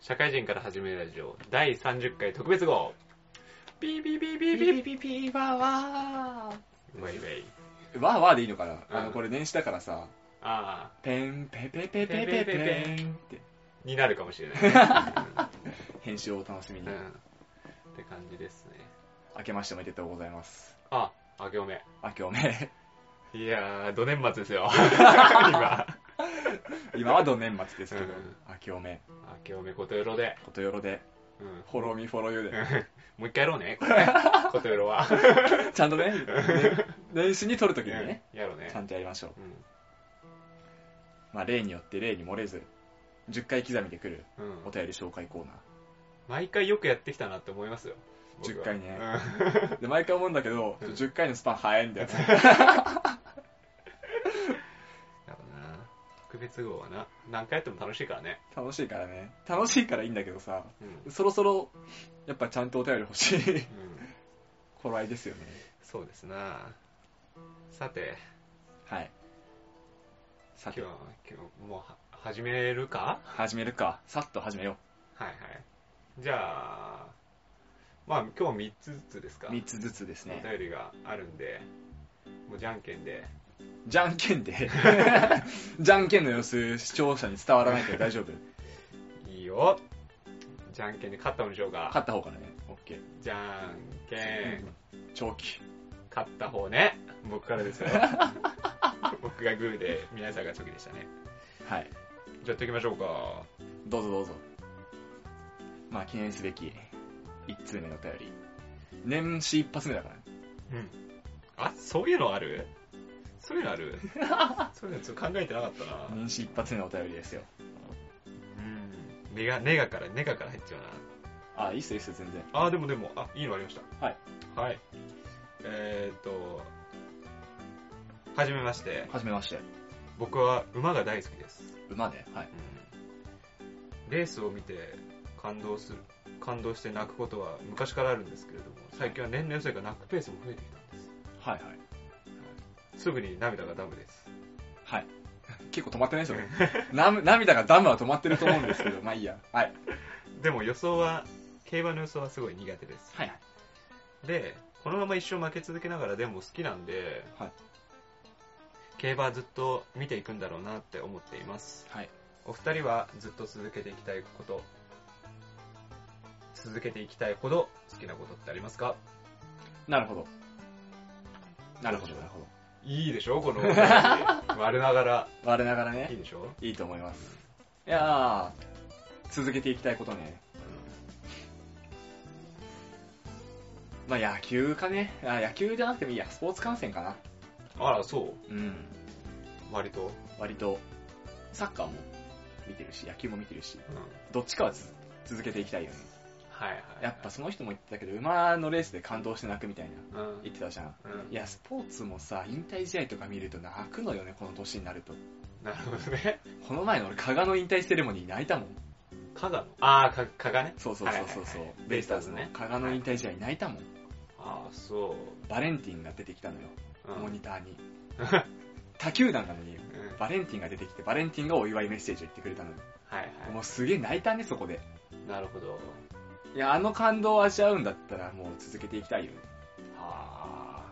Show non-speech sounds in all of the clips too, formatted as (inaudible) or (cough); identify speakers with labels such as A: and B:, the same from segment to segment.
A: 社会人から始めるラジオ第30回特別号ピーピーピーピーピー
B: ピピピピワーワ
A: ウェイウェイ
B: ー。ワーワーでいいのかなあの、これ年始だからさ、
A: ああ
B: ペンペペペペペペンって
A: になるかもしれない
B: 編集をお楽しみに、
A: うんって感じですね
B: 明けましておめでとうございます。
A: あ明けおめ
B: 明けおめ。
A: いやーど年末ですよ今 (laughs)
B: 今はど年末ですけど
A: うん、
B: 明けおめ。
A: 明けおめことよろで、
B: ことよろで、
A: うん、
B: フォローミーフォローユーで。(laughs)
A: もう一回やろうね。これ。(laughs) ことよろは。
B: ちゃんとね、ね年始に撮るときにね、
A: うん。やろうね。
B: ちゃんとやりましょう。
A: うん。
B: まあ、例によって例に漏れず、10回刻みで来る
A: うん。
B: お便り紹介コーナ
A: 毎回よくやってきたなって思いますよ。僕は。
B: 10回ね。で、毎回思うんだけど、
A: うん。
B: 10回のスパン早いんだよね。
A: 特別号はな何回やっても楽しいからね、
B: 楽しいからね。楽しいからいいんだけどさ、
A: うん
B: そろそろ、やっぱちゃんとお便り欲しい
A: うん、
B: 頃合いですよね。
A: そうですなさて
B: はい。さて
A: 今日は、今日もうは始めるか？
B: 始めるか。さっと始めよ
A: はいはいじゃあまあ今日3つずつですか？
B: う。3つずつですね。
A: お便りがあるんでもうじゃんけんで
B: じゃんけんで、(laughs) じゃんけんの様子、視聴者に伝わらないけど大丈夫？
A: いいよじゃんけんで勝ったのにしようか
B: 勝った方からね。オッケー。
A: じゃんけん
B: 長期。
A: 勝った方ね僕からですよ (laughs) 僕がグーで皆さんがチョキでしたね
B: はい。
A: じゃあやっていきましょうか
B: どうぞどうぞ。まあ、記念すべき1通目のお便り。年始一発目だからね。
A: うんあそういうのある？そういうのある (laughs) そういうのちょっと考えてなかったな
B: 年始一発目のお便りですよ。
A: うんネガネガからネガから入っちゃうな
B: あ、いいっすよいいっすよ、全然。
A: あーでもでもあいいのありました
B: はい
A: はいえー、っとはじめまして
B: はじめまして。
A: 僕は馬が大好きです、
B: 馬で。はい。
A: レースを見て感動する感動して泣くことは昔からあるんですけれども最近は年々それが泣くペースも増えてきたんです
B: はいはい。
A: すぐに涙がダムです
B: はい。結構止まってないですよね。(laughs) な涙がダムは止まってると思うんですけど、(laughs) まあいいや。はい。
A: でも予想は競馬の予想はすごい苦手です
B: はい。
A: でこのまま一生負け続けながらでも好きなんで、
B: はい
A: 競馬はずっと見ていくんだろうなって思っています
B: はい。
A: お二人はずっと続けていきたいこと続けていきたいほど好きなことってありますか？
B: なるほど。なるほど、なるほど。
A: いいでしょ？この (laughs) 我ながら
B: 我ながら
A: いい
B: ね、
A: でしょ？
B: いいと思います。いやー、続けていきたいことね。まあ野球かね。あ野球じゃなくてもいいや。スポーツ観戦かな。
A: あらそう
B: うん。
A: 割と、
B: 割と、サッカーも見てるし、野球も見てるし、どっちかはつ続けていきたいよね。
A: はいはい
B: やっぱその人も言ってたけど、馬のレースで感動して泣くみたいな。
A: うん。
B: 言ってたじゃん。
A: うん。
B: いや、スポーツもさ、引退試合とか見ると泣くのよね、この年になると。
A: なるほどね。
B: この前の俺、加賀の引退セレモニー泣いたもん。
A: 加賀？のああ加賀ね。
B: そうそうそうそうそう、
A: はいはいはい
B: ベイスターズ
A: ね。
B: 加賀の引退試合泣いたもん。
A: ああそ
B: バレンティンが出てきたのよ、
A: う、うん。
B: モニターに。(laughs) 他球団なのに、
A: うん。
B: バレンティンが出てきて、バレンティンがお祝いメッセージを言ってくれたのよ。
A: はいは
B: もうすげえ泣いたね、そこで。
A: いなるほど
B: いや、あの感動を味わうんだったらもう続けていきたいよね。
A: あ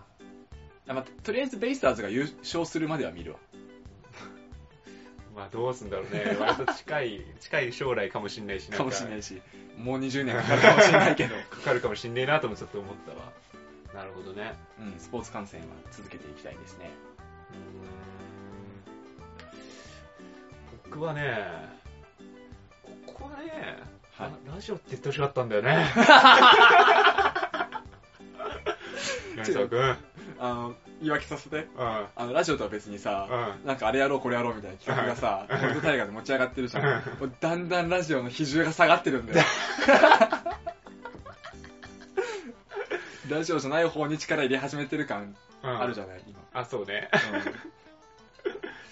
B: あまあ、とりあえずベイスターズが優勝するまでは見るわ。(laughs)
A: まあどうすんだろうね割と近い (laughs) 近い将来かもしんないし
B: かもしれ
A: い
B: ないし、もう20年かかるかもしれないけど。(laughs)
A: かかるかもしんねえなともちょっと思ったわなるほどね
B: うん、スポーツ観戦は続けていきたいですね。
A: うーん僕はねここはね、
B: はい。
A: ララジオって言ってほしかったんだよね。(laughs)
B: あの、言い訳させて。
A: うん。
B: あの、ラジオとは別にさ、
A: うん。
B: なんかあれやろうこれやろうみたいな企画がさ、
A: うん。
B: 俺とタイガーで持ち上がってるじゃん。だんだんラジオの比重が下がってるんだよ。ラジオじゃない方に力入れ始めてる感
A: うん
B: あるじゃない、今。
A: あそうね。
B: うん、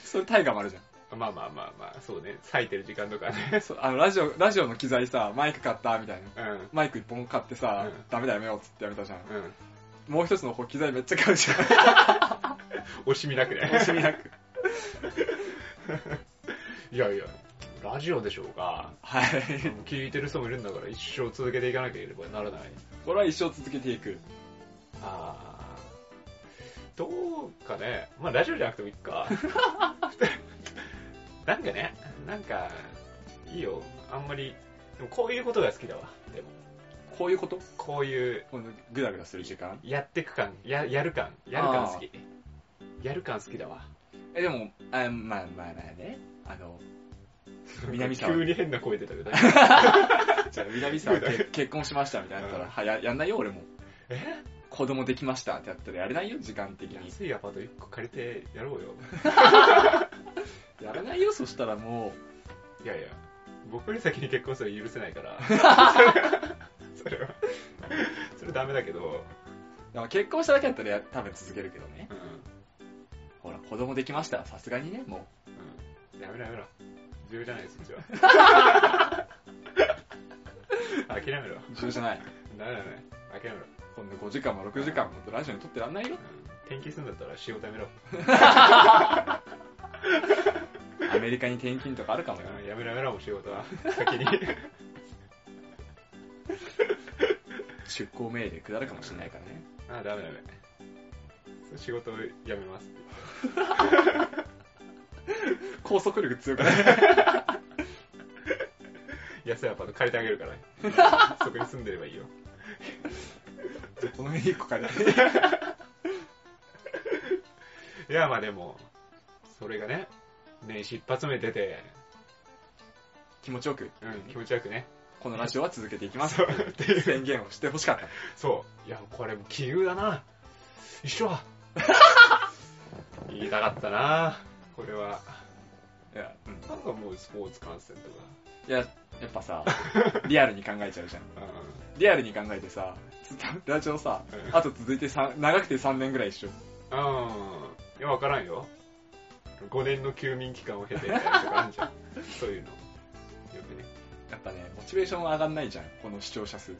B: それタイガーもあるじゃん。
A: まあまあまあまあそうね咲いてる時間とかね (laughs)
B: そうあのラジオ、ラジオの機材さ、マイク買ったみたいな。
A: うん
B: マイク一本買ってさ、
A: うん
B: ダメだやめようっつってやめたじゃん。
A: うん
B: もう一つの方機材めっちゃ買うじゃん。(laughs)
A: 惜しみなくね
B: 惜しみなく。(laughs)
A: いやいやラジオでしょうが、
B: はい。
A: 聞いてる人もいるんだから一生続けていかなければならない。
B: これは一生続けていく。
A: あー、どうかね。まあラジオじゃなくてもいいか。なんかね、なんか、いいよ。あんまり、でもこういうことが好きだわ。でも、
B: こういうこと？
A: こういう、
B: このグダグダする時間？
A: やってく感、や、やる感、やる感好き。やる感好きだわ。
B: え、でも、あまあまあまあね。あの、(laughs) 南沢
A: 急に変な声出たけど。(laughs)
B: じゃあ南沢け結婚しましたみたいなったら、はや、やんないよ俺も。
A: え？
B: 子供できましたってやったらやれないよ、時間的に。
A: 安いアパート1個借りてやろうよ。(laughs)
B: やらないよ、そしたらも
A: いやいや、僕より先に結婚するの許せないから。(laughs) それは、それダメだけど、
B: う。でも結婚しただけだったらや多分続けるけどね。
A: うん。
B: ほら、子供できましたらさすがにね、も
A: うん。やめろやめろ。重要じゃないです、うちは。(laughs) 諦めろ。
B: う、重要じゃない。
A: ダメだね。諦めろ。
B: こんな5時間も6時間もラジオに撮ってらんないよ。
A: うん転勤するんだったら仕事やめろ。(laughs) (laughs)
B: アメリカに転勤とかあるかもよ。
A: うんやめろやめろ、もう仕事は。(laughs) 先に。
B: 出向命令下るかもしれないからね。
A: あ、ダメダメ。仕事を辞めます。(laughs)
B: 拘束力強くない
A: 安いアパート借りてあげるから。そこに住んでればいいよ。
B: この辺1個借りて。
A: いや、まあでも、それがね、年始一発目出て、
B: 気持ちよく、
A: うん、気持ちよくね。
B: このラジオは続けていきます
A: っていう
B: 宣言をしてほしかった。
A: そう。いや、これも奇遇だな。一緒だ。(laughs) 言いたかったな。これは。
B: いや、うん。
A: なんかもうスポーツ観戦とか。
B: いや、やっぱさ、(laughs) リアルに考えちゃうじゃん。
A: う
B: リアルに考えてさ、ラジオさ、
A: うん
B: あと続いてさ長くて3年ぐらい一緒。
A: ん。うん。いや、わからんよ。5年の休眠期間を経てみたいなとかあるじゃん。そういうの。よくね。
B: やっぱね、モチベーション上がんないじゃん、この視聴者数。
A: うん。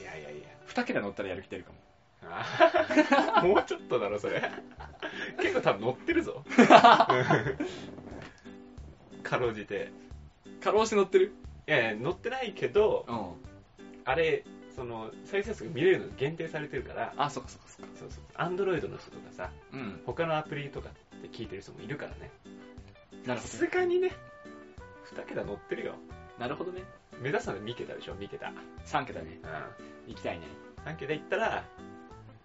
A: いやいやいや。
B: 2桁乗ったらやる気出るかも。
A: あ (laughs) もうちょっとだろ、それ。結構多分乗ってるぞ。かろうじて。
B: 過労して乗ってる？
A: いやいや、乗ってないけど、
B: うん。
A: あれ、その、再生数が見れるの限定されてるから、
B: あ、そっかそっかそっか。
A: そうそう。アンドロイドの人とかさ、
B: うん。
A: 他のアプリとかって聞いてる人もいるからね。さ
B: なるほ
A: すがにね、2桁乗ってるよ。
B: ど。なるほどね。
A: 目指すのは2桁でしょ、2桁。
B: 3桁ね。
A: うん。
B: 行きたいね。
A: 3桁いったら、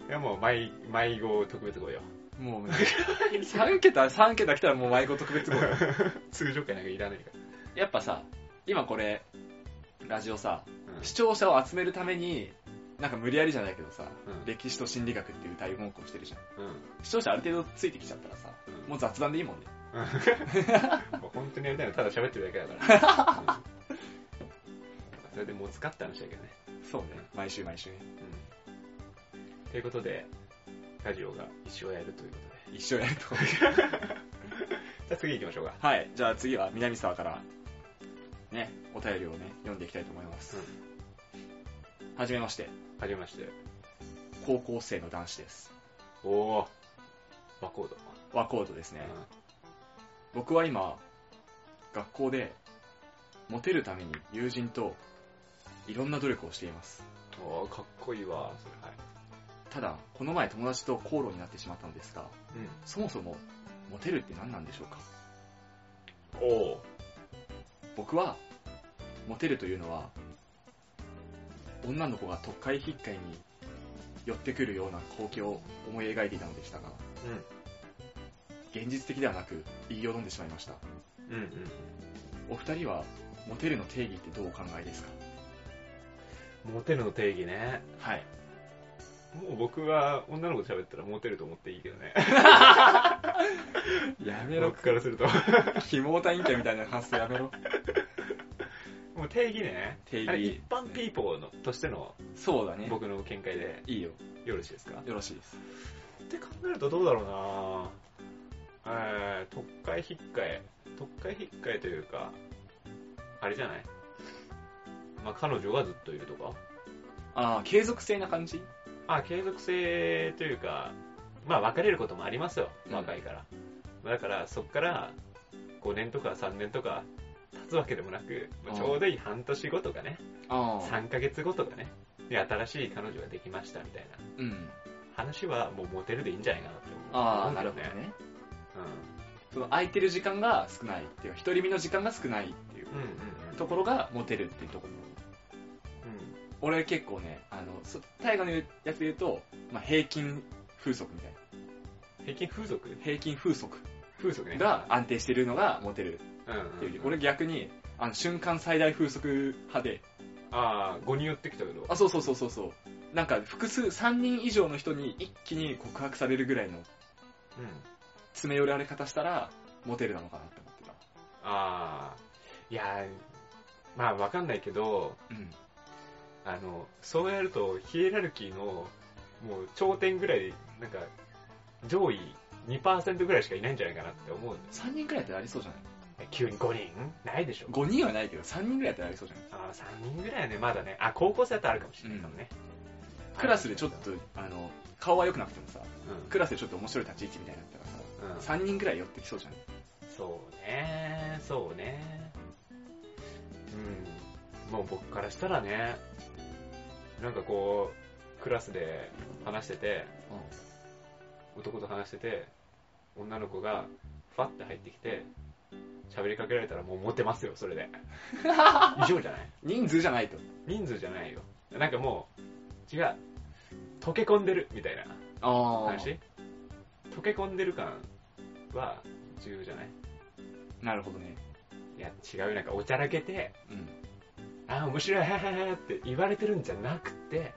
A: いやもう、迷、迷子特別号よ。
B: もう、3桁、3桁来たらもう迷子特別号よ。(laughs)
A: 通常回なんかいらないか
B: やっぱさ、今これ、ラジオさ、
A: ら。うん
B: 視聴者を集めるために、なんか無理やりじゃないけどさ、
A: うん
B: 歴史と心理学っていう大文句をしてるじゃん。
A: うん。
B: 視聴者ある程度ついてきちゃったらさ、
A: うん
B: もう雑談でいいもんね。(laughs)
A: もう本当にやりたいのはただ喋ってるだけだから。(laughs) うんそれでもう使った話だけどね。
B: そうね。毎週毎週ね。
A: うん。ということで、ラジオが一生やるということで。
B: 一生やると。(laughs)
A: じゃあ次行きましょうか。
B: はい。じゃあ次は南沢から、ね、お便りをね、読んでいきたいと思います。はじめまして、
A: はじめまして。
B: 高校生の男子です。
A: おー。バコード。
B: 和コードですね。
A: う
B: 僕は今、学校で、モテるために友人と、いろんな努力をしています。
A: ん。おー、かっこいいわ。それはい。
B: ただ、この前友達と口論になってしまったのですが、そもそも、モテるって何なんでしょうか？
A: うん。おー。
B: 僕は、モテるというのは、女の子が特会引っかいに寄ってくるような光景を思い描いていたのでしたが、現実的ではなく言いよどんでしまいました。
A: うん。うんうん。
B: お二人は、モテるの定義ってどうお考えですか？
A: モテるの定義ね。
B: はい。
A: もう僕は女の子と喋ったらモテると思っていいけどね。(laughs)
B: や
A: 僕からすると。
B: キモータ陰キャみたいな発想やめろ。
A: もう定義ね。
B: 定義
A: 一般ピーポーのとしての
B: そうだね。
A: 僕の見解で
B: いいよ。
A: よろしいですか？
B: よろしいです。
A: って考えるとどうだろうなえー、特会引っかえ。特会引っかえというか、あれじゃない？まあ彼女がずっといるとか？
B: ああ、継続性な感じ？
A: あ、継続性というか、まあ別れることもありますよ。
B: うん
A: 若いから。だからそっから、5年とか3年とか経つわけでもなく、まあちょうどいい半年後とかね、
B: ああ。
A: 3ヶ月後とかね、で新しい彼女ができましたみたいな
B: うん。
A: 話はもうモテるでいいんじゃないかなって思う。
B: ああ、なるほどね。その空いてる時間が少ないっていうか、独り身の時間が少ないっていう
A: うん。うんうんうん。
B: ところがモテるっていうところ。俺結構ね、あの、そ大河のやつで言うと、まあ、平均風速みたいな。
A: うん。平均風俗
B: 平均風速
A: 風俗ね。
B: が安定してるのがモテる
A: うんうん
B: っていう。
A: うん。
B: 俺逆に、あの、瞬間最大風速派で、
A: ああ、5に寄ってきたけど。
B: あ、そうそうそうそうそう。なんか複数、3人以上の人に一気に告白されるぐらいの
A: うん。
B: 詰め寄られ方したら、モテるなのかなって思ってた。
A: ああ、いやー、まあわかんないけど、
B: うん。
A: あの、そうやると、ヒエラルキーの、もう頂点ぐらい、なんか、上位2%ぐらいしかいないんじゃないかなって思う。
B: 3人くらいやったらありそうじゃない？
A: え急に5人？ないでしょ。
B: 5人はないけど、3人ぐらいやったらありそうじゃない？
A: ああ、3人ぐらいはね、まだね。あ、高校生だったらあるかもしれないかもね。
B: クラスでちょっと、あの、顔は良くなくてもさ、
A: うん、
B: クラスでちょっと面白い立ち位置みたいになったら
A: うん
B: さ、3人ぐらい寄ってきそうじゃん。
A: そうね、そうね。うん。もう僕からしたらね、なんかこう、クラスで話してて、男と話してて、女の子がファって入ってきて、喋りかけられたらもうモテますよ、それで。(laughs) 以上じゃない？
B: 人数じゃないと。
A: 人数じゃないよ。なんかもう、違う。溶け込んでる、みたいな
B: あ
A: 話溶け込んでる感は重要じゃない？
B: なるほどね。
A: いや、違うよ。なんかおちゃらけて、
B: うん。
A: あー、面白い、って言われてるんじゃなくて、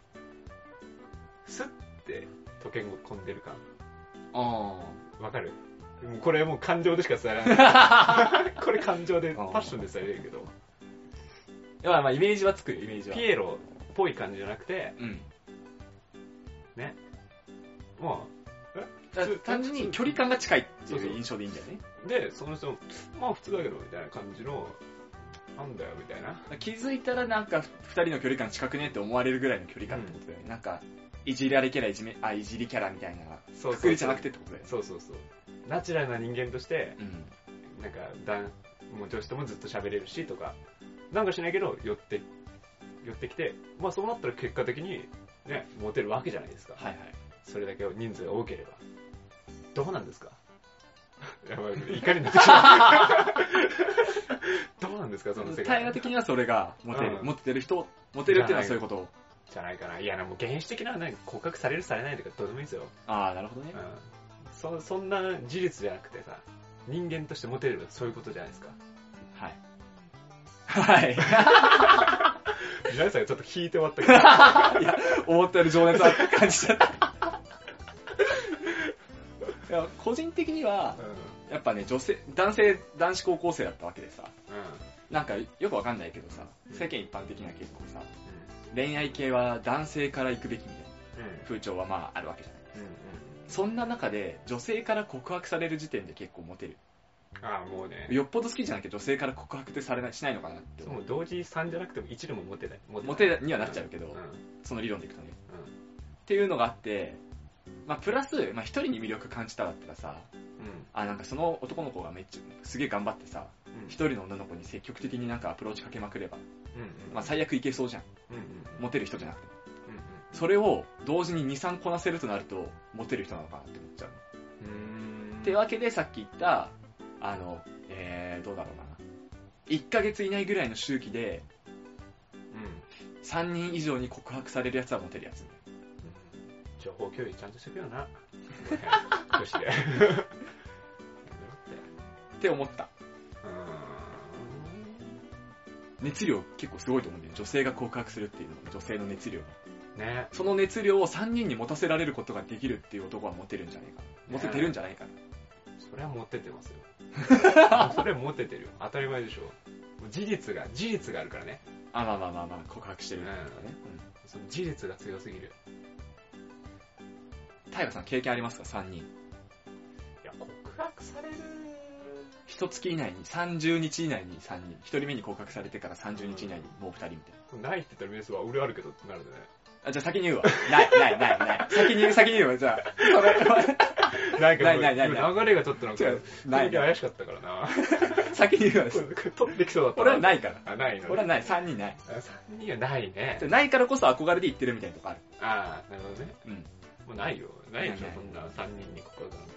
A: スッて溶け込んでる感。
B: あ
A: わかる？もうこれもう感情でしか伝えられない。(laughs) これ感情で、フ
B: あー
A: ァッションで伝えれるけど、
B: あ。まあまあ、イメージはつくよ、イメージは。
A: ピエロっぽい感じじゃなくて、
B: うん。
A: も
B: だから単純に距離感が近いっていう印象でいいんだよね。
A: う、で、その人も、まあ普通だけど、みたいな感じの、なんだよ、みたいな。
B: 気づいたらなんか二人の距離感近くねって思われるぐらいの距離感ってことだよね。なんか、いじられキャラ、いじめ、あ、いじりキャラみたいな、
A: そうそう
B: じゃなくてってことだよね。
A: そうそうそう。ナチュラルな人間として、
B: うん。
A: なんか、だん、もう女子ともずっと喋れるし、とか、なんかしないけど、寄って、寄ってきて、まあそうなったら結果的に、ね、モテるわけじゃないですか。
B: はいはい。
A: それだけ人数が多ければ。どうなんですか？(laughs) やばい、怒りになってきた。(laughs) どうなんですか、その世界。
B: 対話的にはそれがモテる。
A: うん
B: モテてる人、モテるっていうのはそういうこと。
A: じゃないかな。いや、もう原始的な、ね、告白されるされないとかどうでもいいですよ。
B: ああ、なるほどね
A: う。ん。そ、そんな事実じゃなくてさ、人間としてモテるのはそういうことじゃないですか。
B: はい。はい。(laughs)
A: 皆さんがちょっと引いて終わったけど。
B: いや、思ったより情熱は感じちゃった。いや個人的には、やっぱね、女性、男性、男子高校生だったわけでさ、
A: うん。うん。
B: なんかよくわかんないけどさ、世間一般的には結構さ、恋愛系は男性から行くべきみたいな
A: うん。
B: 風潮はまああるわけじゃない。
A: うん。うん。
B: そんな中で、女性から告白される時点で結構モテる。
A: ああ、もうね。
B: よっぽど好きじゃなきゃ女性から告白ってされない、しないのかなって。
A: もう同時3じゃなくても1でもモテない。モ
B: モテにはなっちゃうけど
A: うん。うん。
B: その理論でいくとね。っていうのがあって、まあプラス、まあ一人に魅力感じただったらさ、
A: うん。
B: あ、なんかその男の子がめっちゃ、すげえ頑張ってさ、
A: うん。
B: 一人の女の子に積極的になんかアプローチかけまくれば、
A: うん。
B: まあ最悪いけそうじゃん。
A: うん。うん。
B: モテる人じゃなくて。
A: うん。
B: それを同時に2、3こなせるとなると、モテる人なのかなって思っちゃう。
A: うん。
B: ってわけでさっき言った、あの、えー、どうだろうな。1ヶ月以内ぐらいの周期で、
A: うん。
B: 3人以上に告白されるやつはモテるやつ。
A: 情報共有ちゃんとしてくよな。女子で。
B: って思った。
A: う
B: 熱量結構すごいと思うんだよ。女性が告白するっていうのは女性の熱量。
A: ね。
B: その熱量を3人に持たせられることができるっていう男はモテるんじゃないかな。モテてるんじゃないかな。
A: それはモテてますよ。(laughs) それはモテてるよ。当たり前でしょ。事実が、事実があるからね。
B: あ、まあまあまあまあ、告白してるってことね。
A: その事実が強すぎる。
B: うん。タイガさん経験ありますか ?3 人。
A: いや、告白される。
B: 一月以内に、30日以内に3人。一人目に告白されてから30日以内にもう2人みたいな。
A: ないって言ったらメスは俺あるけどってなるね。
B: あ、じゃあ先に言うわ。ない、ない、ない、ない。先に言う、先に言うわ。じゃあ、それ、(laughs)
A: なんか
B: ないないないない
A: 流れがちょっとなんか、
B: ない
A: 怪しかったからな。(laughs)
B: 先に言うわ (laughs)
A: 取ってきそうだった
B: 俺はないから。
A: あ、ないの
B: 俺はない、3人ない。
A: あ3人はないね。
B: ないからこそ憧れで言ってるみたいなとこある。
A: ああ、なるほどね。
B: うん。
A: もうないよ。ないでしょ、そんな3人に告白なんて。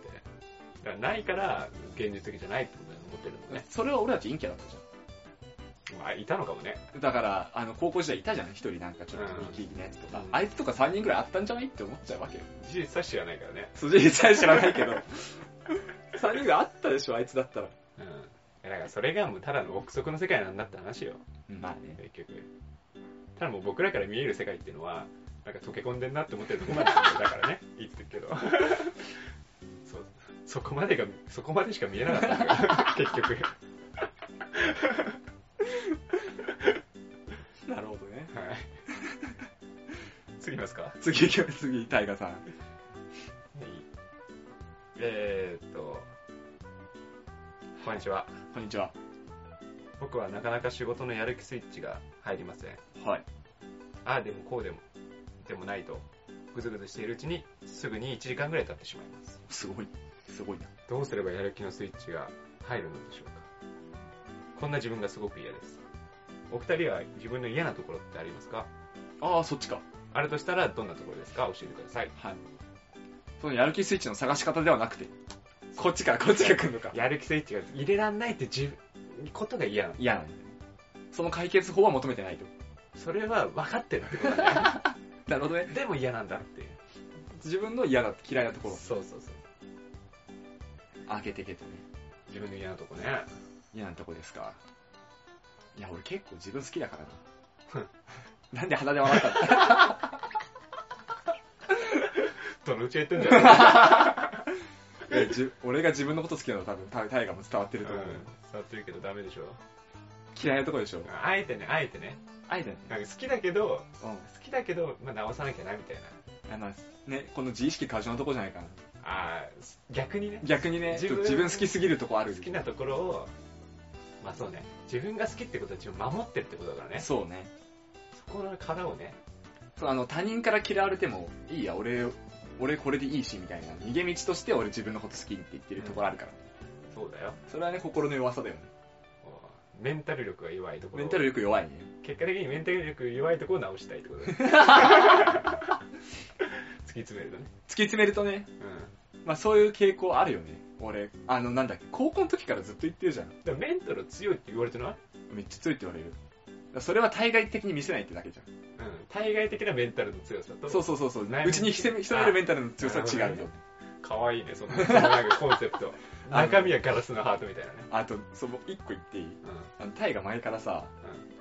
A: だからないから、現実的じゃないってことだと思ってるのね。
B: それは俺たち陰キャだったじ
A: あ、いたのかもね。
B: ゃん。だから、あの、高校時代いたじゃん、一人なんかちょっとイキイキなやつとか。
A: うん
B: あいつとか3人ぐらいあったんじゃないって思っちゃうわけよ。
A: 事実は知らないからね。
B: 筋実際知らないけど。(laughs) 3人ぐらいあったでしょ、あいつだったら。
A: うん。だからそれがもうただの憶測の世界なんだって話よ。
B: まあね。
A: 結局。ただもう僕らから見える世界っていうのは、なんか溶け込んでんなって思ってるとこまでだからね、言ってるけど。(laughs) そう。そこまでが、そこまでしか見えなかった (laughs) 結局。
B: なるほどね。
A: はい。(laughs) 次いますか
B: 次行きます、次、タイガさん。
A: えーっと、こんにちは。
B: こんにちは。
A: 僕はなかなか仕事のやる気スイッチが入りません。
B: はい。
A: ああでもこうでも、でもないと、ぐずぐずしているうちに、すぐに1時間ぐらい経ってしまいます。
B: すごい。すごいな。
A: どうすればやる気のスイッチが入るのでしょうかこんな自分がすごく嫌です。お二人は自分の嫌なところってありますか？
B: ああ、そっちか。
A: あるとしたらどんなところですか？教えてください。
B: はい。そのやる気スイッチの探し方ではなくて、こっちから、こっちが来るのか。
A: やる気スイッチが入れらんないって自分、ことが嫌なの。
B: 嫌なんだよね。その解決法は求めてないと。
A: それは分かってるってことだ (laughs)
B: なるほどね。
A: ね。でも嫌なんだっていう。
B: 自分の嫌だ、嫌いなところ、
A: そうそうそう。
B: 開けていけとね。
A: 自分の嫌なとこね。
B: 嫌なとこですか。いや、俺結構自分好きだからな。(laughs) なんで鼻で笑ったの？(laughs)
A: どのうちやってんじゃない
B: いやじ俺が自分のこと好きなの多分、タイタイガーも伝わってると思う。
A: うん、触ってるけどダメでしょ。
B: 嫌いなとこでしょ。
A: あえてね、あえてね。
B: あえてね。
A: なんか好きだけど、
B: うん。
A: 好きだけど、まあ、直さなきゃなみたいな。
B: あの、ね、この自意識過剰なとこじゃないかな。
A: ああ、逆にね、
B: 逆にね、
A: 自分
B: 自分好きすぎるとこある。
A: 好きなところを、まあそうね、自分が好きってことは自分守ってるってことだからね。
B: そうね。
A: そこの殻をね、
B: そうあの他人から嫌われてもいいや俺俺これでいいしみたいな逃げ道として俺自分のこと好きって言ってるところあるから、
A: そうだよ。
B: それはね心の弱さだよね
A: メンタル力が弱いところ。
B: メンタル力弱いね
A: 結果的にメンタル力弱いところを直したいってことだね。(laughs) 突き詰めるとね。
B: 突き詰めるとね
A: うん。
B: まあそういう傾向あるよね俺あのなんだっけ高校の時からずっと言ってるじゃん
A: でもメンタル強いって言われてない？
B: めっちゃ強いって言われるそれは対外的に見せないってだけじゃん
A: うん。対外的なメンタルの強さと、
B: そうそうそうそううちに潜めるメンタルの強さは違うよ
A: ね (laughs) かわいいね、その、そのなんかコンセプト。
B: あの
A: 中身はガラスのハートみたいなね。
B: あとその一個言っていい？
A: うん。
B: あのタイが前からさ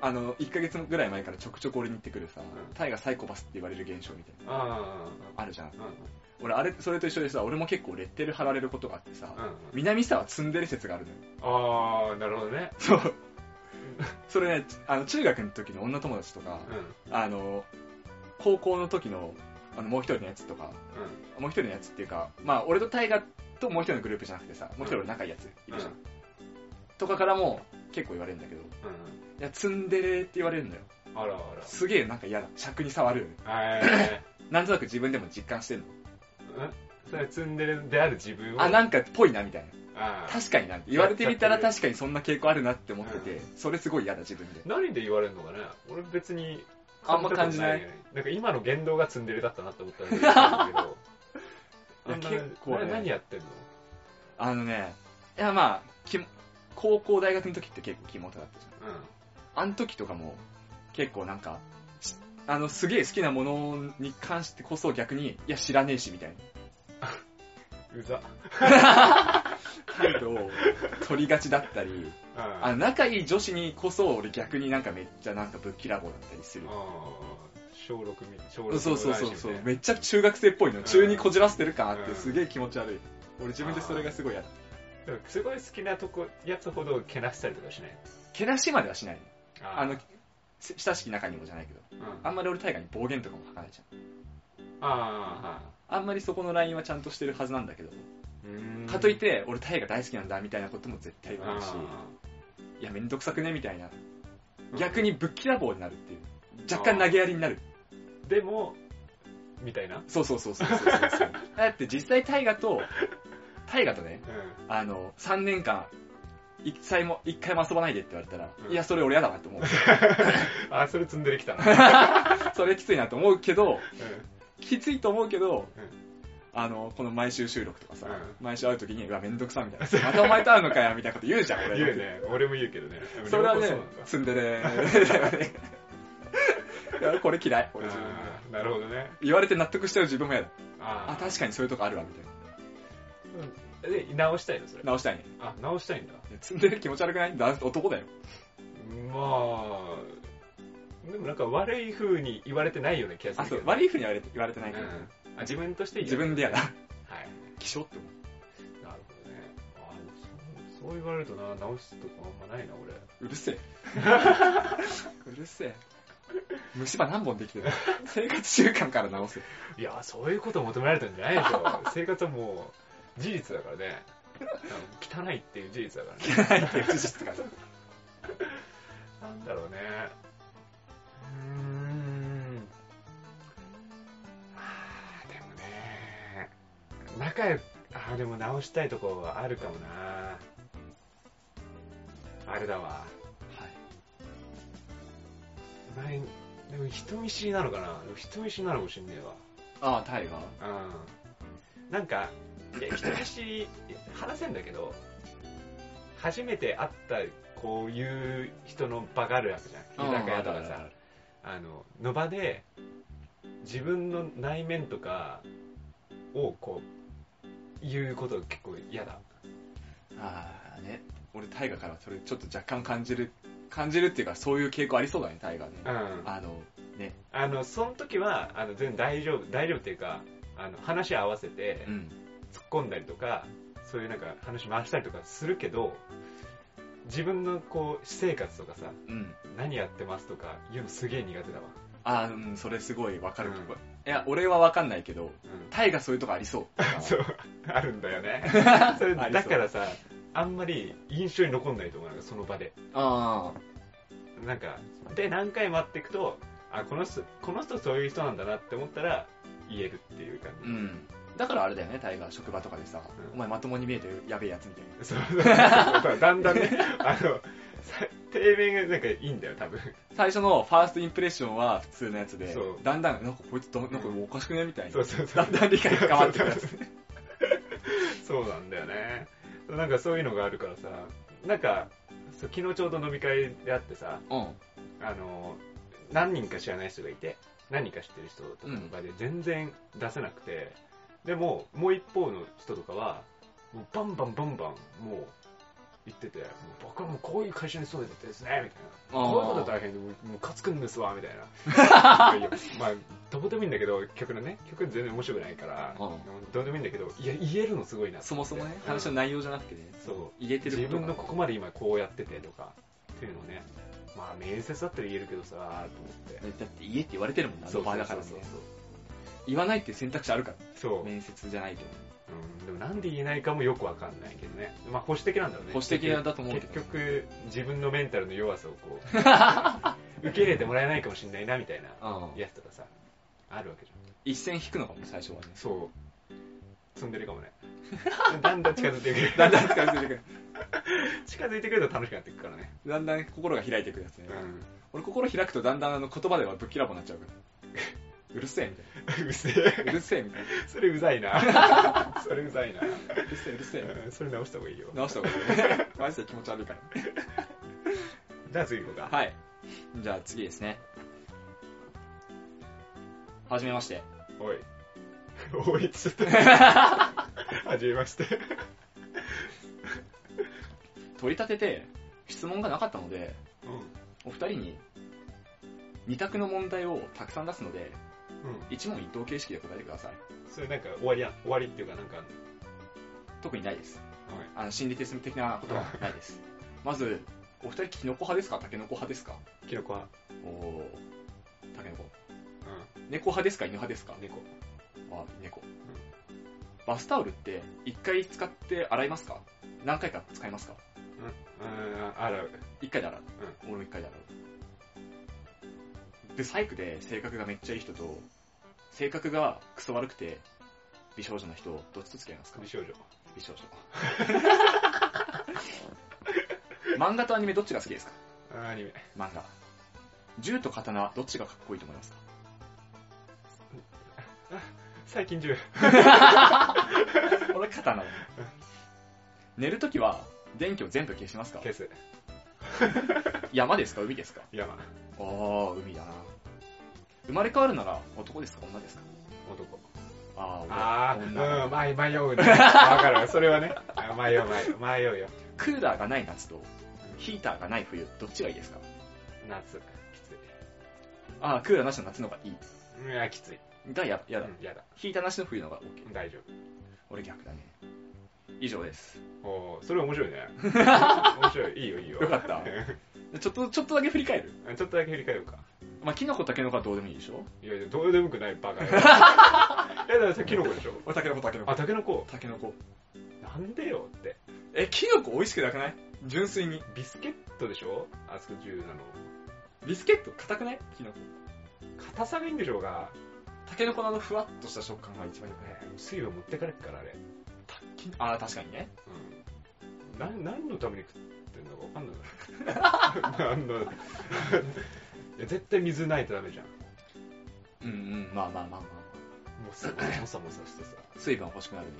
B: あの1ヶ月ぐらい前からちょくちょく俺に言ってくるさ、
A: ん
B: タイがサイコパスって言われる現象みたいな
A: うん。あ
B: あるじゃん
A: あ。うん。
B: 俺あれそれと一緒でさ俺も結構レッテル貼られることがあってさ、
A: うん。
B: 南沢ツンデレ説があるのよ
A: ああ、なるほどね。
B: そうそれねあの中学の時の女友達とか、
A: うん。
B: あの高校の時のあのもう一人のやつとか
A: う
B: もう一人のやつっていうかまあ俺とタイガともう一人のグループじゃなくてさもう一人俺仲いいやついるじゃん、
A: うん
B: とかからも結構言われるんだけどい
A: ん。うん。
B: やツンデレって言われるんだよ。
A: あらあ
B: すげえなんか嫌だ。尺に触るよ。ね (laughs) なんとなく自分でも実感してんの。
A: それ積んでるである自分を？
B: あなんかっぽいなみたいな。確かにな言われてみたら確かにそんな傾向あるなって思ってて、それすごい嫌だ自分で。
A: 何で言われるのかね？俺別に
B: あんま感じない。
A: ねなんか今の言動が積んでるだったなって思ったんだけど。
B: い (laughs) や結構ね。
A: な何やってんの？
B: あのねいやまあき高校大学の時って結構キモトだったじゃん。
A: う
B: あの時とかも結構なんかしあのすげえ好きなものに関してこそ逆にいや知らねえしみたいな。ん (laughs)
A: うざ。
B: 態度を取りがちだったり
A: うん。
B: あの仲いい女子にこそ俺逆になんかめっちゃなんかぶっきらぼうだったりする
A: 小6み小6
B: そうそうそうそう、
A: ね
B: めっちゃ中学生っぽいの。
A: ん。
B: 中にこじらせてる感あって
A: うん。
B: すげえ気持ち悪い。俺自分でそれがすごい嫌だ。
A: すごい好きなとこやつほどけなしたりとかしない？
B: けなしまではしない。
A: あ
B: のせ親しき仲にもじゃないけど。
A: うん。
B: あんまり俺大河に暴言とかも吐かないじゃん
A: あ
B: あんまりそこのラインはちゃんとしてるはずなんだけど。かといって俺大河大好きなんだみたいなことも絶対言わないし。
A: あ
B: いやめんどくさくねみたいな。
A: ー
B: 逆にぶっきらぼうになるっていう若干投げやりになる
A: でもみたいな？
B: そうそうそうそうそうそうそう (laughs) だって実際大河とタイガとね、
A: う
B: あの、3年間、一切も、一回も遊ばないでって言われたら、
A: うん
B: いや、それ俺嫌だなって思う。
A: ん。(laughs) あ、それ積んでるきたな。(laughs)
B: それきついなと思うけど、
A: う
B: きついと思うけど、
A: うん
B: あの、この毎週収録とかさ、
A: う
B: 毎週会うときに、うわ、めんどくさみたいな。またお前と会うのかよ、みたいなこと言うじゃん、
A: ん。
B: 俺。
A: 言うね。俺も言うけどね。
B: それはね
A: 両方そうなん、だ
B: ツンデレだよね。これ嫌い、俺自分で。
A: なるほどね。
B: 言われて納得しちゃう自分も嫌だ。
A: あ
B: あ、確かにそういうとこあるわ、みたいな。
A: に。で、直したいのそれ？
B: 直したいね。
A: あ、直したいんだ。
B: いやツンデレ気持ち悪くない？だ男だよ。
A: まあ、でもなんか悪い風に言われてないような気がす
B: あ、そう、
A: るけど。
B: 悪い風に言われて言われてないから。
A: うん。あ、自分として
B: 自分で嫌だ。
A: はい。
B: 気象って思
A: なるほどね。あそうそう言われるとな、直すとかあんまないな、俺。
B: う。(laughs) うるせえ。うるせえ。(laughs) 虫歯何本できてる (laughs) 生活習慣から直す。
A: いや、そういうことを求められたんじゃないでしょ。(laughs) 生活はもう、事実だからね。汚いっていう事実だからね。
B: ないっていう事実から。
A: なんだろうね。うーん。まあ、でもね、仲良く、ああ、でも直したいとこはあるかもな。あれだわ。前でも人見知りなのかな？でも人見知りなのかもしんねえわ。
B: ああ、タイが
A: うん。なんか、いや、人見知り、話せんだけど、初めて会った、こういう人の場があるわけじゃん。居酒屋とかさ。あの、の場で、自分の内面とかを、こう、言うことが結構嫌だ。
B: ああね。俺、タイガからそれちょっと若干感じる、感じるっていうか、そういう傾向ありそうだね、タイガね。
A: うん。
B: あの、ね。
A: あの、その時は、あの、全然大丈夫、大丈夫っていうか、あの、話合わせて、
B: うん。
A: 突っ込んだりとか、そういうなんか話回したりとかするけど、自分のこう、私生活とかさ、
B: うん。
A: 何やってますとか言うのすげえ苦手だわ。
B: ああ、うん、それすごいわかる。
A: うん
B: いや、俺はわかんないけど、
A: うん。
B: タイがそういうとこありそう。(laughs)
A: そう、あるんだよね。(laughs) それだからさ、あんまり印象に残んないと思うその場で。
B: あ
A: なんか、で、何回も会っていくと、あ、この人、この人そういう人なんだなって思ったら、言えるっていう感
B: あ。
A: じ。
B: うん。だからあれだよね、タイが職場とかでさ、
A: うん
B: お前まともに見えてるやべえやつみたいな。(laughs)
A: そうそうそうだんだんね、(laughs) あの、さ底面がなんかいいんだよ、多分。
B: 最初のファーストインプレッションは普通のやつで
A: そう、
B: だんだん、なんかこいつどなんかおかしくねみたいな。
A: そうそうそう。
B: だんだん理解が深まってくるやつ。(laughs)
A: そうなんだよね。なんかそういうのがあるからさ、なんか、そう昨日ちょうど飲み会であってさ、
B: うん。
A: あの、何人か知らない人がいて、何人か知ってる人とかで全然出せなくて、でも、もう一方の人とかは、バンバンバンバン、もう、言ってて、僕はもうこういう会社に勤めててですね、みたいな。こういうこと大変で、もうムカつくんですわ、みたいな。(laughs) いまあ、どうでもいいんだけど、曲のね、曲全然面白くないから、
B: うん
A: どうでもいいんだけど、いや、言えるのすごいな
B: そもそもね、
A: うん
B: 話の内容じゃなくてね、
A: そう
B: 入れてる
A: 自分のここまで今こうやっててとか、っていうのをね、まあ面接だったら言えるけどさ、と思って。
B: だって家って言われてるもんな、あの場だからね
A: そう。そう
B: 言わないっていう選択肢あるから、
A: そうそう。
B: 面接じゃないと。
A: うん、でもなんで言えないかもよくわかんないけどね。まあ保守的なんだろうね。
B: 保守的なんだと思うけど
A: 結局、自分のメンタルの弱さをこう、(laughs) 受け入れてもらえないかもしれないなみたいな
B: うん
A: やつとかさ、あるわけじゃん。
B: 一線引くのかも、最初はね。
A: そう。積んでるかもね。(laughs) だんだん近づいてくる。
B: だんだん近づいてくる。(laughs)
A: 近づいてくると楽しくなっていくからね。
B: だんだん心が開いてくるやつね
A: う。ん。
B: 俺心開くとだんだんあの言葉ではぶっきらぼうになっちゃうから。うるせえみた
A: うせえ。
B: いな。うるせえみたいな。(laughs)
A: それうざいな。(laughs) それうざいな。
B: うるせえうるせえみたい
A: うんそれ直した方がいいよ。
B: な。直した方がいいね。マジで気持ち悪いから。(laughs)
A: じゃあ次行こうか。
B: はい。じゃあ次ですね。はじめまして。
A: おい。おい、ちょっと。はじめまして。
B: 取り立てて質問がなかったので、
A: う
B: お二人に二択の問題をたくさん出すので。一問一答形式で答えてください。
A: それなんか終わりや、終わりっていうかなんか
B: 特にないです。
A: はい。
B: あの心理テスト的なことはないです。まず、お二人キノコ派ですか？タケノコ派ですか？
A: キノコは、
B: おー、タケノコ。
A: う
B: 猫派ですか？犬派ですか？
A: ん。猫。
B: あ、猫。バスタオルって一回使って洗いますか？何回か使いますか？
A: うん。うん、洗う。
B: 一回で洗う。俺も一回で洗う。で、サイクで性格がめっちゃいい人と、性格がクソ悪くて美少女の人、どっちと付き合いますか？
A: 美少女。
B: 美少女。(laughs) 漫画とアニメどっちが好きですか？
A: アニメ。
B: 漫画。銃と刀、どっちがかっこいいと思いますか？(laughs)
A: 最近中。(laughs)
B: 俺刀だね。寝るときは、電気を全部消しますか？
A: 消す。
B: 山ですか？海ですか？
A: 山。
B: ああ、海だな。生まれ変わるなら男ですか？女ですか
A: 男。
B: あ
A: ああ、
B: 女
A: うん、迷 (laughs) 迷うね。わかる。それはね。あ迷う迷う。迷うよ。
B: クーラーがない夏と、ヒーターがない冬、どっちがいいですか？
A: 夏。き
B: ああ、クーラーなしの夏の方がいい。
A: つい。いや、きつい。
B: だ、や、やだ。
A: うんやだ。
B: ヒーターなしの冬の方が OK。
A: 大丈
B: 俺逆だね。以上です。
A: 夫。おーそれ面白いね。(laughs) 面白い。いいよ、いいよ。
B: よかった (laughs) ちょっと、ちょっとだけ振り返る？
A: ちょっとだけ振り返るか。
B: まあ、キノコタケノコはどうでもいいでしょ？
A: いやいや、どうでもよくない、バカよ。(laughs) え、だからさ、キノコでしょ？
B: 俺タケノコタケノコ。
A: あ、タケノコ。
B: タケノコ。
A: なんでよって。
B: え、キノコ美味しくなくない？純粋に。
A: ビスケットでしょ？あそこ10なの。
B: ビスケット硬くない？キノコ。
A: 硬さがいいんでしょうが、
B: タケノコのあのふわっとした食感が一番よく
A: ね水分持ってかれっから、あれ。
B: キああ、確かにね。
A: うん。な、何のために食ってんのかわかんない。(laughs) (laughs) 何の、絶対水ないとダメじゃん。
B: うんうん、まあまあまあまあ。
A: もうさ、もさもさしてさ。
B: 水分欲しくなるね。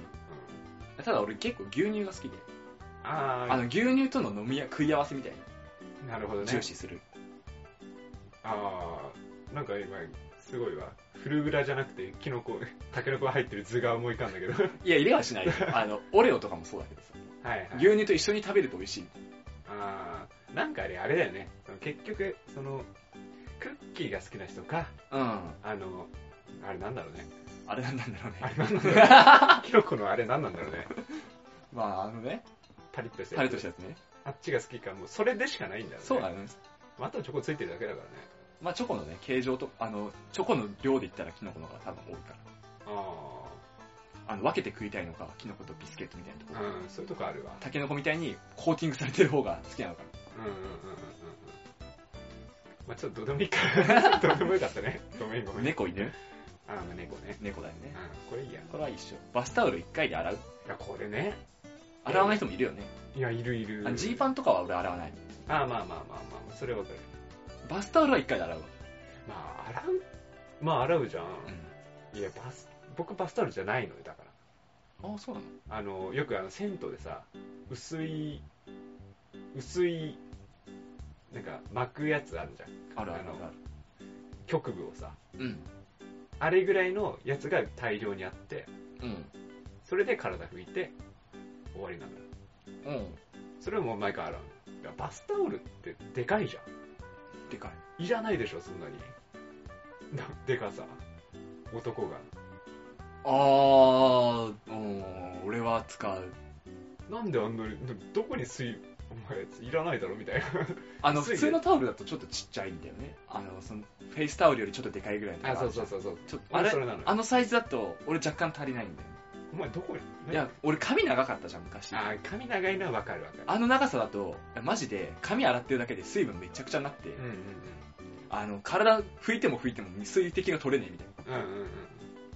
A: うん。
B: ただ俺結構牛乳が好きで。
A: あ
B: あの牛乳との飲みや食い合わせみたい
A: あ、なるほど
B: な。
A: ね。
B: 重視する。
A: ああ、なんか今、すごいわ。フルグラじゃなくて、キノコ、(laughs) タケノコが入ってる図が思い浮かんだけど。はい
B: や、入れはしないよ。あの、オレオとかもそうだけどさ。
A: いはい。
B: 牛乳と一緒に食べると美味しい。
A: ああ、なんかあれ、あれだよね。その結局、その、クッキーが好きな人か、
B: うん。
A: あの、あれなんだろうね。
B: あれなんなんだろうね。
A: あれなんなんだろうね。(laughs) キノコのあれなんなんだろうね。(laughs)
B: まあ、あのね、
A: パリッとして
B: タレとしたやつね。
A: あっちが好きか、もうそれでしかないんだよね。
B: そうだね。
A: あとはチョコついてるだけだからね。
B: まあ、チョコのね、形状と、あの、チョコの量で言ったらキノコの方が多分多いから。
A: あ
B: あの、分けて食いたいのか、キノコとビスケットみたいなとこ
A: あ、
B: ろ。
A: うん、そういうとこあるわ。
B: タケノコみたいにコーティングされてる方が好きなのか
A: うんうんうんうんうん。まあちょっとどうでもいいから。(laughs) どうでもよかったね。ごめんご
B: な。
A: めん。
B: 猫犬？
A: あまあ猫ね。
B: 猫だよね。
A: うん、これいいや。い
B: これは一緒。バスタオル1回で洗う？
A: や、これね。
B: 洗わない人もいるよね。
A: いや、いるいる。
B: あジーパンとかは俺洗わない。
A: ああ、まあまあまあまあ、それはわかる。
B: バスタオルは1回で洗うわ。
A: まあ、洗う？まあ、洗うじゃん。
B: うん。
A: いや、バス、僕バスタオルじゃないのよ、だから。
B: ああ、そうなの？
A: あの、よくあの、銭湯でさ、薄い、薄い、なんか、巻くやつあるじゃん。
B: あるあるあるある。
A: 局部をさ。
B: うん。
A: あれぐらいのやつが大量にあって、
B: うん。
A: それで体拭いて、終わりなのよ。
B: うん。
A: それをもう毎回洗うの。だからバスタオルってでかいじゃ
B: でかい。
A: ん。いらないでしょ、そんなに。なでかさ。男が。
B: あー、うん、俺は使う。
A: なんであんなに、どこに水、お前いらないだろみたいな。
B: あの、普通のタオルだとちょっとちっちゃいんだよね。あの、その、フェイスタオルよりちょっとでかいぐらいのと
A: あ、そうそうそうそう。
B: ちょっと、あれあのサイズだと、俺若干足りないんだよ。
A: お前どこに、
B: いや、俺髪長かったじゃん、昔。
A: あ、髪長いのはわかるわかる。
B: あの長さだと、マジで髪洗ってるだけで水分めちゃくちゃになって、
A: うんうん
B: あの、体拭いても拭いても水滴が取れねえみたいな。
A: うん。うんうんうん。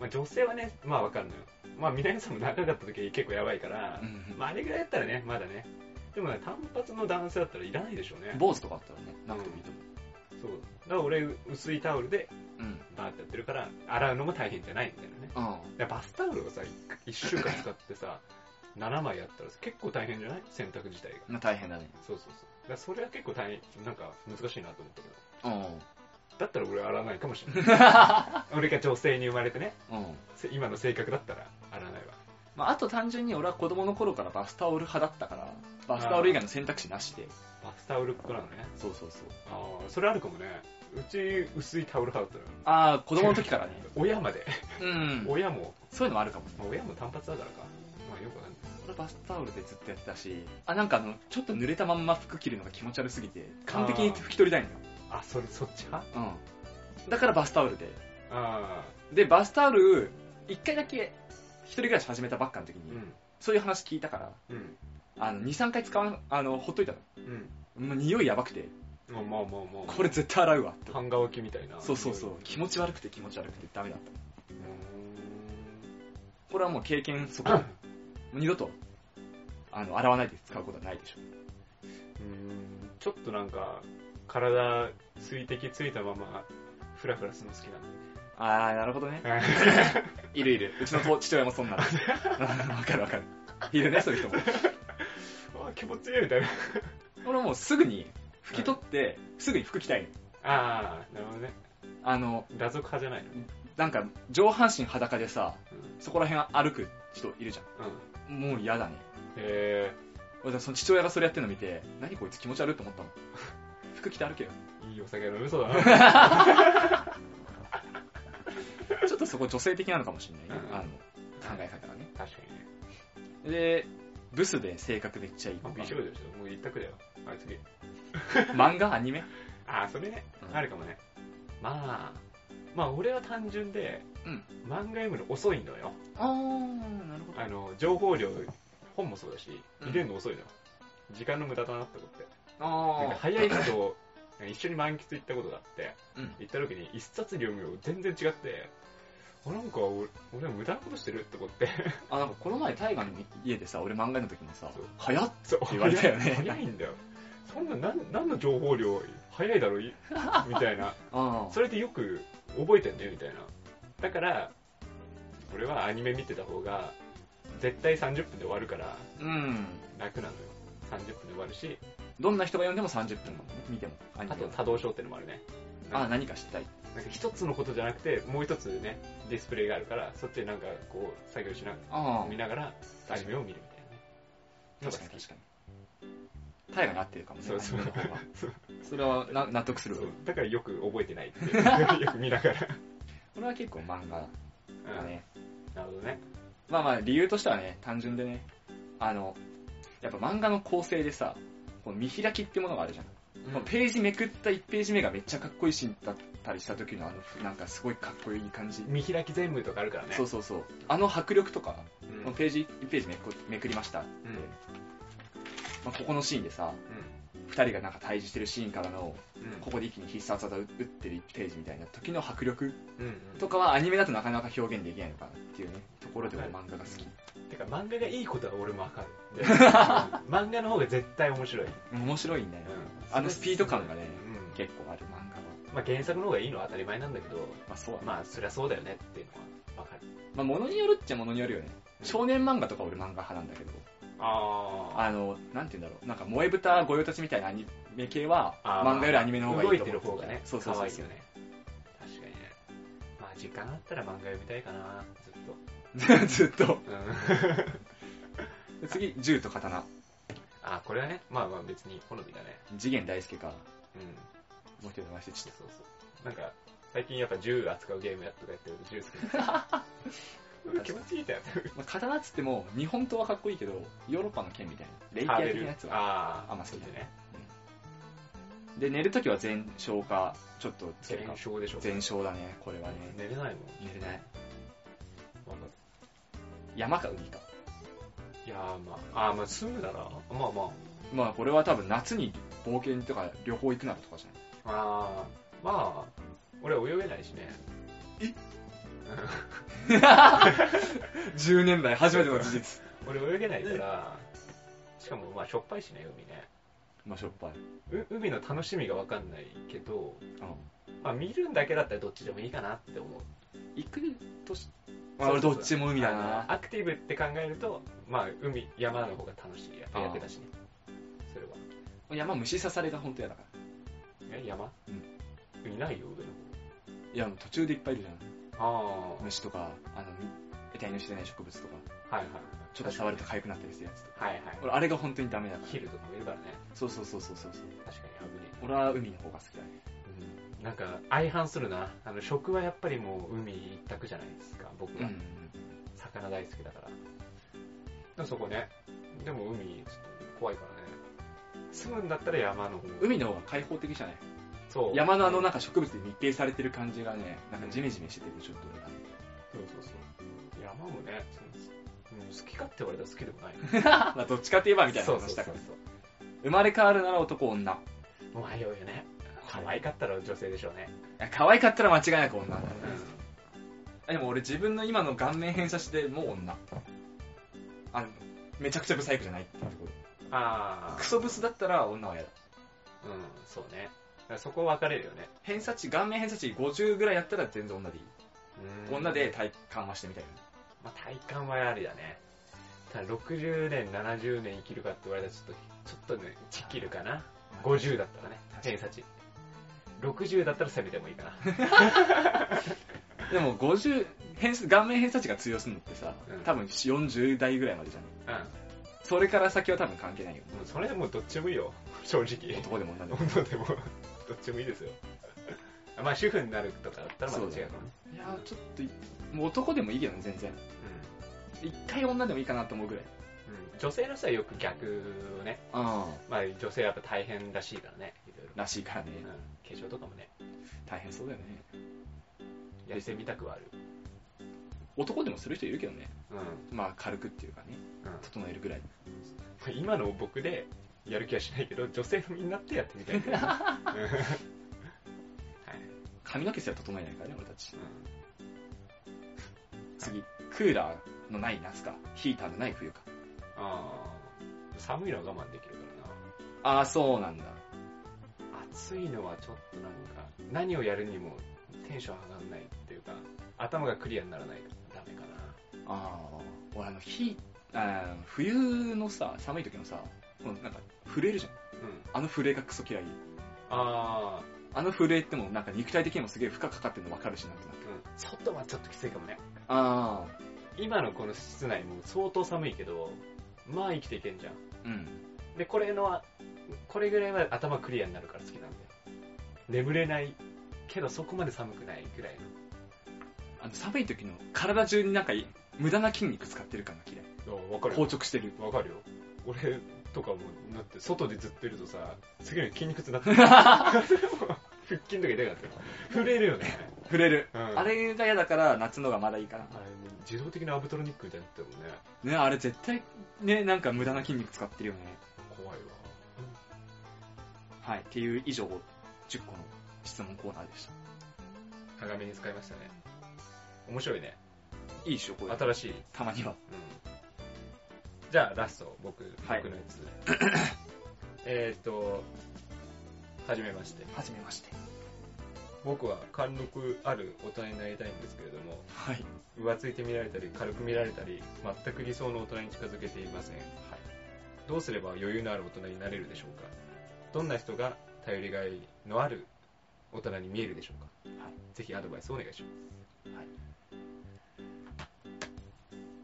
A: まあ女性はね、まあわかるのよ。まあ皆さんも長かった時結構やばいから、
B: うん
A: まああれぐらいだったらね、まだね。でもね、単発の男性だったらいらないでしょうね。
B: 坊主とかあったらね、なくてもいいと
A: そう。だから俺、薄いタオルで
B: 思う。
A: バーってやってるから、洗うのも大変じゃないんだよね。
B: うん。
A: バスタオルをさ、1週間使ってさ、(laughs) 7枚やったら結構大変じゃない？洗濯自体が。
B: まあ大変だね。
A: そうそうそう。だからそれは結構大変、なんか難しいなと思ったけど。
B: うん。
A: だったら俺は洗わないかもしれない。(laughs) 俺が女性に生まれてね、
B: うん。
A: せ今の性格だったら洗わないわ。
B: まあ、あと単純に俺は子供の頃からバスタオル派だったから、バスタオル以外の選択肢なしで。
A: バスタオルっ子なのね。
B: そうそうそう。
A: ああ、それあるかもね。うち薄いタオル派だったの
B: ああ、子供の時からね。(laughs)
A: 親まで。
B: うん。
A: 親も、
B: そういうのもあるかもね。
A: まあ、親も単発だからか。まあよくわかんない。
B: 俺バスタオルでずっとやってたし、あ、なんかあの、ちょっと濡れたまんま服着るのが気持ち悪すぎて、完璧に拭き取りたいのよ。
A: あ、それ、そっち派？
B: うん。だからバスタオルで。
A: あ
B: で、バスタオル、一回だけ、一人暮らし始めたばっかの時に、
A: あ、うん。
B: そういう話聞いたから、
A: うん。
B: あの、2、3回使わん、あの、ほっといたの。
A: うん。
B: もう匂いやばくて、
A: まあまあまあまあ。
B: これ絶対洗うわって。
A: 半乾きみたいな。
B: そうそうそう。気持ち悪くて気持ち悪くてダメだった。
A: う
B: これはもう経験そこ。(coughs) もう二度とあの、洗わないで使うことはないでしょ。
A: うーん、ちょっとなんか、体、水滴ついたまま、フラフラするの好きなん
B: あー、なるほどね。(laughs) いるいる。うちの父父親もそんなの。(laughs) わかるわかる。いるね、そういう人も。
A: あ気持ちいいみたいな。
B: 俺もうすぐに拭き取って、すぐに服着たいの。
A: ああ、なるほどね。
B: あの、
A: 裸族派じゃないの？
B: なんか、上半身裸でさ、
A: うん。
B: そこら辺歩く人いるじ
A: うん。
B: ゃん。もう嫌だね。
A: へ
B: 俺その父親がそれやってるの見て、何こいつ気持ち悪いと思ったの？(laughs) 服着て歩けよ。
A: え、いいお酒飲みそうだな。(laughs)
B: ちょっとそこ女性的なのかもしれないね。
A: うん
B: あの、考え方がね。
A: 確かにね。
B: で、ブスで性格めっちゃいい。
A: 美少女でしょもう一択だよ。あ、次。
B: 漫画？アニメ？
A: あー、それね。
B: うん
A: あるかもね。まあ、まあ俺は単純で、
B: うん
A: 漫画読むの遅いのよ。
B: あー、なるほ
A: あの、情報量、本もそうだし、
B: うん
A: 入れるの遅いのよ。時間の無駄だなって思って。
B: あ
A: なんか早い人と一緒に満喫行ったことがあって、
B: うん。
A: 行った時に一冊読むよ全然違って、あ、なんか俺、俺は無駄なことしてるって思って。
B: あ、なんかこの前、タイガの家でさ、俺漫画の時もさ早っ
A: そう
B: 言われたよね
A: 早いんだよ。そんな、なん、何の情報量、早いだろ、いみたいな。
B: あ
A: それでよく覚えてんねみたいな。だから、俺はアニメ見てた方が、絶対30分で終わるから、
B: うん。
A: 楽なのよ。30分で終わるし、
B: どんな人が読んでも30分見ても、
A: あと多動症ってのもあるね。
B: あ、何か知りたい。
A: なんか一つのことじゃなくて、もう一つね、ディスプレイがあるから、そっちでなんかこう、作業しなが
B: あ
A: ら、見ながら、アニメを見るみたいなね。
B: 確かに確かに。タイガに合ってるかもね、
A: そうそう。そ
B: れはな納得する。
A: だからよく覚えてないっていうよく (laughs) 見ながら。
B: これは結構漫画だね。
A: なるほどね。
B: まあまあ理由としてはね、単純でね、あの、やっぱ漫画の構成でさ、この見開きってものがあるじゃん。このページめくった1ページ目がめっちゃかっこいいシーンだったりした時のあの、なんかすごいかっこいい感じ。
A: 見開き全部とかあるからね。
B: そうそうそう。あの迫力とか、
A: うん。
B: ページ、1ページめくめくりましたって、
A: うん
B: まあ、ここのシーンでさ、2人がなんか対峙してるシーンからの、
A: うん。うん。
B: ここで一気に必殺技打ってる1ページみたいな時の迫力
A: うんうん。
B: とかはアニメだとなかなか表現できないのかなっていうね、ところで俺漫画が好き。
A: てか漫画がいいことは俺もわかる。で (laughs) 漫画の方が絶対面白い。
B: 面白いんだよ。
A: うん
B: あのスピード感がね、
A: うん。
B: 結構ある漫画は。
A: まあ原作の方がいいのは当たり前なんだけど、
B: まあそう。
A: まあそりゃそうだよねっていうのはわかる。
B: まあ物によるっちゃ物によるよね。少年漫画とか俺漫画派なんだけど、
A: あ
B: あの、なんて言うんだろう、なんか萌え豚御用達みたいなアニメ系は、漫画よりアニメの方がいい
A: 動い
B: と思う
A: てる方がね、
B: そうそうそう
A: 可愛いよね。確かにね。まあ時間あったら漫画読みたいかな、ずっと。(laughs)
B: ずっと。
A: うん。
B: で次、銃と刀。
A: あ、これはね、まあまあ別に好みだね。
B: 次元大介か、
A: うん。
B: もう一人の忘れちゃっ
A: そうそう。なんか、最近やっぱ銃扱うゲームやっとかやってると銃好き (laughs) 気持ちいいじゃん。
B: た。まあ、刀っつっても、日本刀はかっこいいけど、ヨーロッパの剣みたいな、レイキア的なやつは。
A: ああ、
B: あんま好きじゃない
A: ね。
B: で、寝るときは全勝か、ちょっとつけるか
A: 全。勝でしょ。
B: 全勝だね、これはね。
A: 寝れないもん。
B: 寝れない。山か海か。
A: いやーまあ、あーまあ住むなら、まあまあ、
B: まあこれは多分夏に冒険とか旅行行くならとかじゃない
A: あーまあ、俺は泳げないしね。
B: え？?10 年来初めての事実。
A: 俺泳げないから、しかもまあしょっぱいしね、海ね。
B: まあしょっぱい。
A: う海の楽しみがわかんないけど、
B: うん。
A: まあ見るんだけだったらどっちでもいいかなって思う。
B: 行くとし、
A: そうそうそう
B: 俺どっちも海だな。
A: アクティブって考えると、まあ海、山の方が楽しい。
B: あー
A: やってたしね。それは。
B: 山虫刺されが本当嫌だから。
A: え、山？
B: うん
A: いないよ、上の
B: いや、もう途中でいっぱいいるじゃん。虫とか、あの、得体の知れない植物とか、
A: あ、はいはい。
B: ちょっと触ると痒くなったりするやつとか。
A: はいはい。
B: 俺、あれが本当にダメだから。
A: ヒルとかもいるからね。
B: そうそうそうそうそう。
A: 確かに危ね
B: 俺は海の方が好きだね。
A: え。なんか、相反するな。あの、食はやっぱりもう海一択じゃないですか、僕は。魚大好きだから。でもそこね。でも海、ちょっと怖いからね。住むんだったら山の方。
B: 海の方が開放的じゃない？
A: そう。
B: 山のあのなんか植物で密閉されてる感じがね、なんかジメジメしててちょっと俺がね
A: そうそうそう。山もね、うん好き勝手言われたら好きでもない。(laughs) (laughs)
B: まあどっちかって言えばみたいな
A: そうそう
B: 話したから。生まれ変わるなら男女。
A: 迷うよね。可愛かったら女性でしょうね。
B: いや可愛かったら間違いなく女だね。
A: う
B: でも俺自分の今の顔面偏差値でもう女。あの、めちゃくちゃブサイクじゃないっていうところ。
A: あ
B: クソブスだったら女は嫌だ。
A: あ、うん、そうね。そこ分かれるよね。
B: 偏差値、顔面偏差値50ぐらいやったら全然女でいい。
A: うん
B: 女で体感はしてみたいよね。
A: まあ、体感はありだね。ただ60年、70年生きるかって言われたらちょっと、ちょっとね、ちきるかな。50だったらね、偏差値。60だったら攻めてもいいかな。(laughs)
B: でも50、偏差顔面偏差値が通用するのってさ、
A: うん
B: 多分40代ぐらいまでじゃん。
A: うん。
B: それから先は多分関係ないよ。
A: それでもうどっちでもいいよ。(laughs) 正直。
B: 男でも女でも。
A: 女でも、(laughs) どっちもいいですよ。(laughs) まあ主婦になるとかだったらまた違うかもね。
B: いやーちょっとい、もう男でもいいけどね、全然。一回女でもいいかなと思うぐらい。
A: うん。うん。女性の人はよく逆をね。
B: あ
A: まあ女性はやっぱ大変らしいからね。いろいろ。
B: らしいからね。
A: うん。化粧とかもね、
B: 大変そうだよね。
A: やってみたくはある。
B: 男でもする人いるけどね。
A: うん。
B: まあ軽くっていうかね、
A: うん
B: 整えるぐらい。
A: 今の僕でやる気はしないけど、女性のみんなってやってみたいんだよね。う (laughs) んはい。
B: 髪の毛すら整えないからね、俺たち。
A: う
B: 次、クーラーのない夏か、ヒーターのない冬か。
A: ん、あー寒いのは我慢できるか
B: ああ、そうなんだ。
A: らな。暑いのはちょっとなんか、何をやるにもテンション上がんないっていうか、頭がクリアにならないからダメかな。
B: ああ、俺あの、ヒあー冬のさ、寒い時のさ、なんか、震えるじゃん。
A: うん。
B: あの震えがクソ嫌い。
A: あ
B: あの震えってもなんか肉体的にもすげえ負荷かかってるの分かるしなんとなく。
A: ー、うん。外はちょっときついかもね。
B: あ
A: 今のこの室内も相当寒いけど、まあ生きていけんじゃん。
B: あ、うん。
A: で、これの、これぐらいは頭クリアになるから好きなんだよ。眠れないけどそこまで寒くないぐらい
B: あの寒い時の体中になんかい無駄な筋肉使ってる感が嫌い。
A: の。わか
B: 硬直してる。
A: わかるよ。俺とかも、だって外でずっといるとさ、次の日筋肉痛になってる。(laughs) 腹筋とか痛くなってる。震えるよね。
B: 触れる。
A: うん
B: あれが嫌だから夏のがまだいいかな。
A: あれ、自動的なアブトロニックみたいになってるもんね。
B: ね、あれ絶対ね、なんか無駄な筋肉使ってるよね。
A: 怖いわ。
B: はい。っていう以上、10個の質問コーナーでした。
A: 長めに使いましたね。面白いね。
B: いいでしょ、これ。
A: 新しい。
B: たまには。
A: うん。じゃあ、ラスト、僕、
B: はい
A: 僕のやつ。(coughs) えっと、はじめまして。
B: はじめまして。
A: 僕は貫禄ある大人になりたいんですけれども、
B: はい。
A: 浮ついて見られたり、軽く見られたり、全く理想の大人に近づけていません。
B: はい。
A: どうすれば余裕のある大人になれるでしょうかどんな人が頼りがいのある大人に見えるでしょうか？
B: はい。
A: ぜひアドバイスをお願いします。
B: はい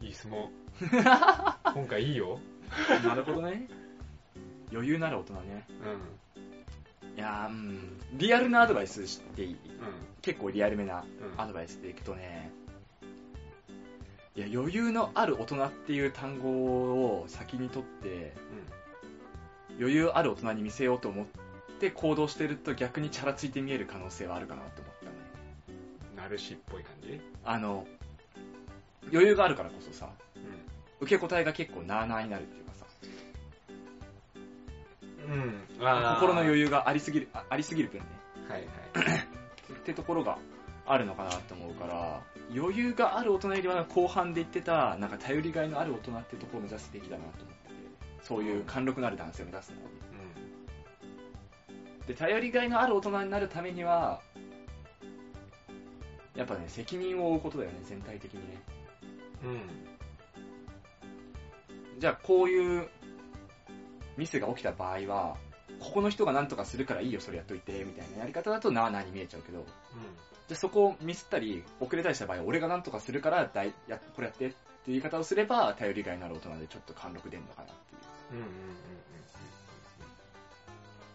A: いい質問。(laughs) 今回いいよ。
B: なるほどね。余裕なる大人ね。
A: うん。
B: いやー、うん。リアルなアドバイスしていい？
A: うん。
B: 結構リアルめな
A: うん。
B: アドバイスでいくとね、いや、余裕のある大人っていう単語を先にとって、余裕ある大人に見せようと思って行動してると逆にチャラついて見える可能性はあるかなと思ったね。
A: うん。ナルシっぽい感じ？
B: あの、余裕があるからこそさ、
A: う
B: 受け答えが結構なーなーになるっていうかさ、
A: ん。うん。あー
B: 心の余裕がありすぎる、あありすぎる分ね、
A: はいはい。(clears throat)
B: ってところがあるのかなと思うから、余裕がある大人よりは後半で言ってた、なんか頼りがいのある大人ってところを目指すべきだなと思ってて、そういう貫禄のある男性を目指すのは。で、頼りがいのある大人になるためには、やっぱね、責任を負うことだよね、全体的にね。
A: うん。うん。
B: じゃあ、こういうミスが起きた場合は、ここの人が何とかするからいいよ、それやっといて、みたいなやり方だとなあなあに見えちゃうけど、じゃあそこをミスったり、遅れたりした場合、俺が何とかするからだいや、これやってっていう言い方をすれば、頼りがいのある大人でちょっと貫禄出るのかなっていう。
A: うん。うん。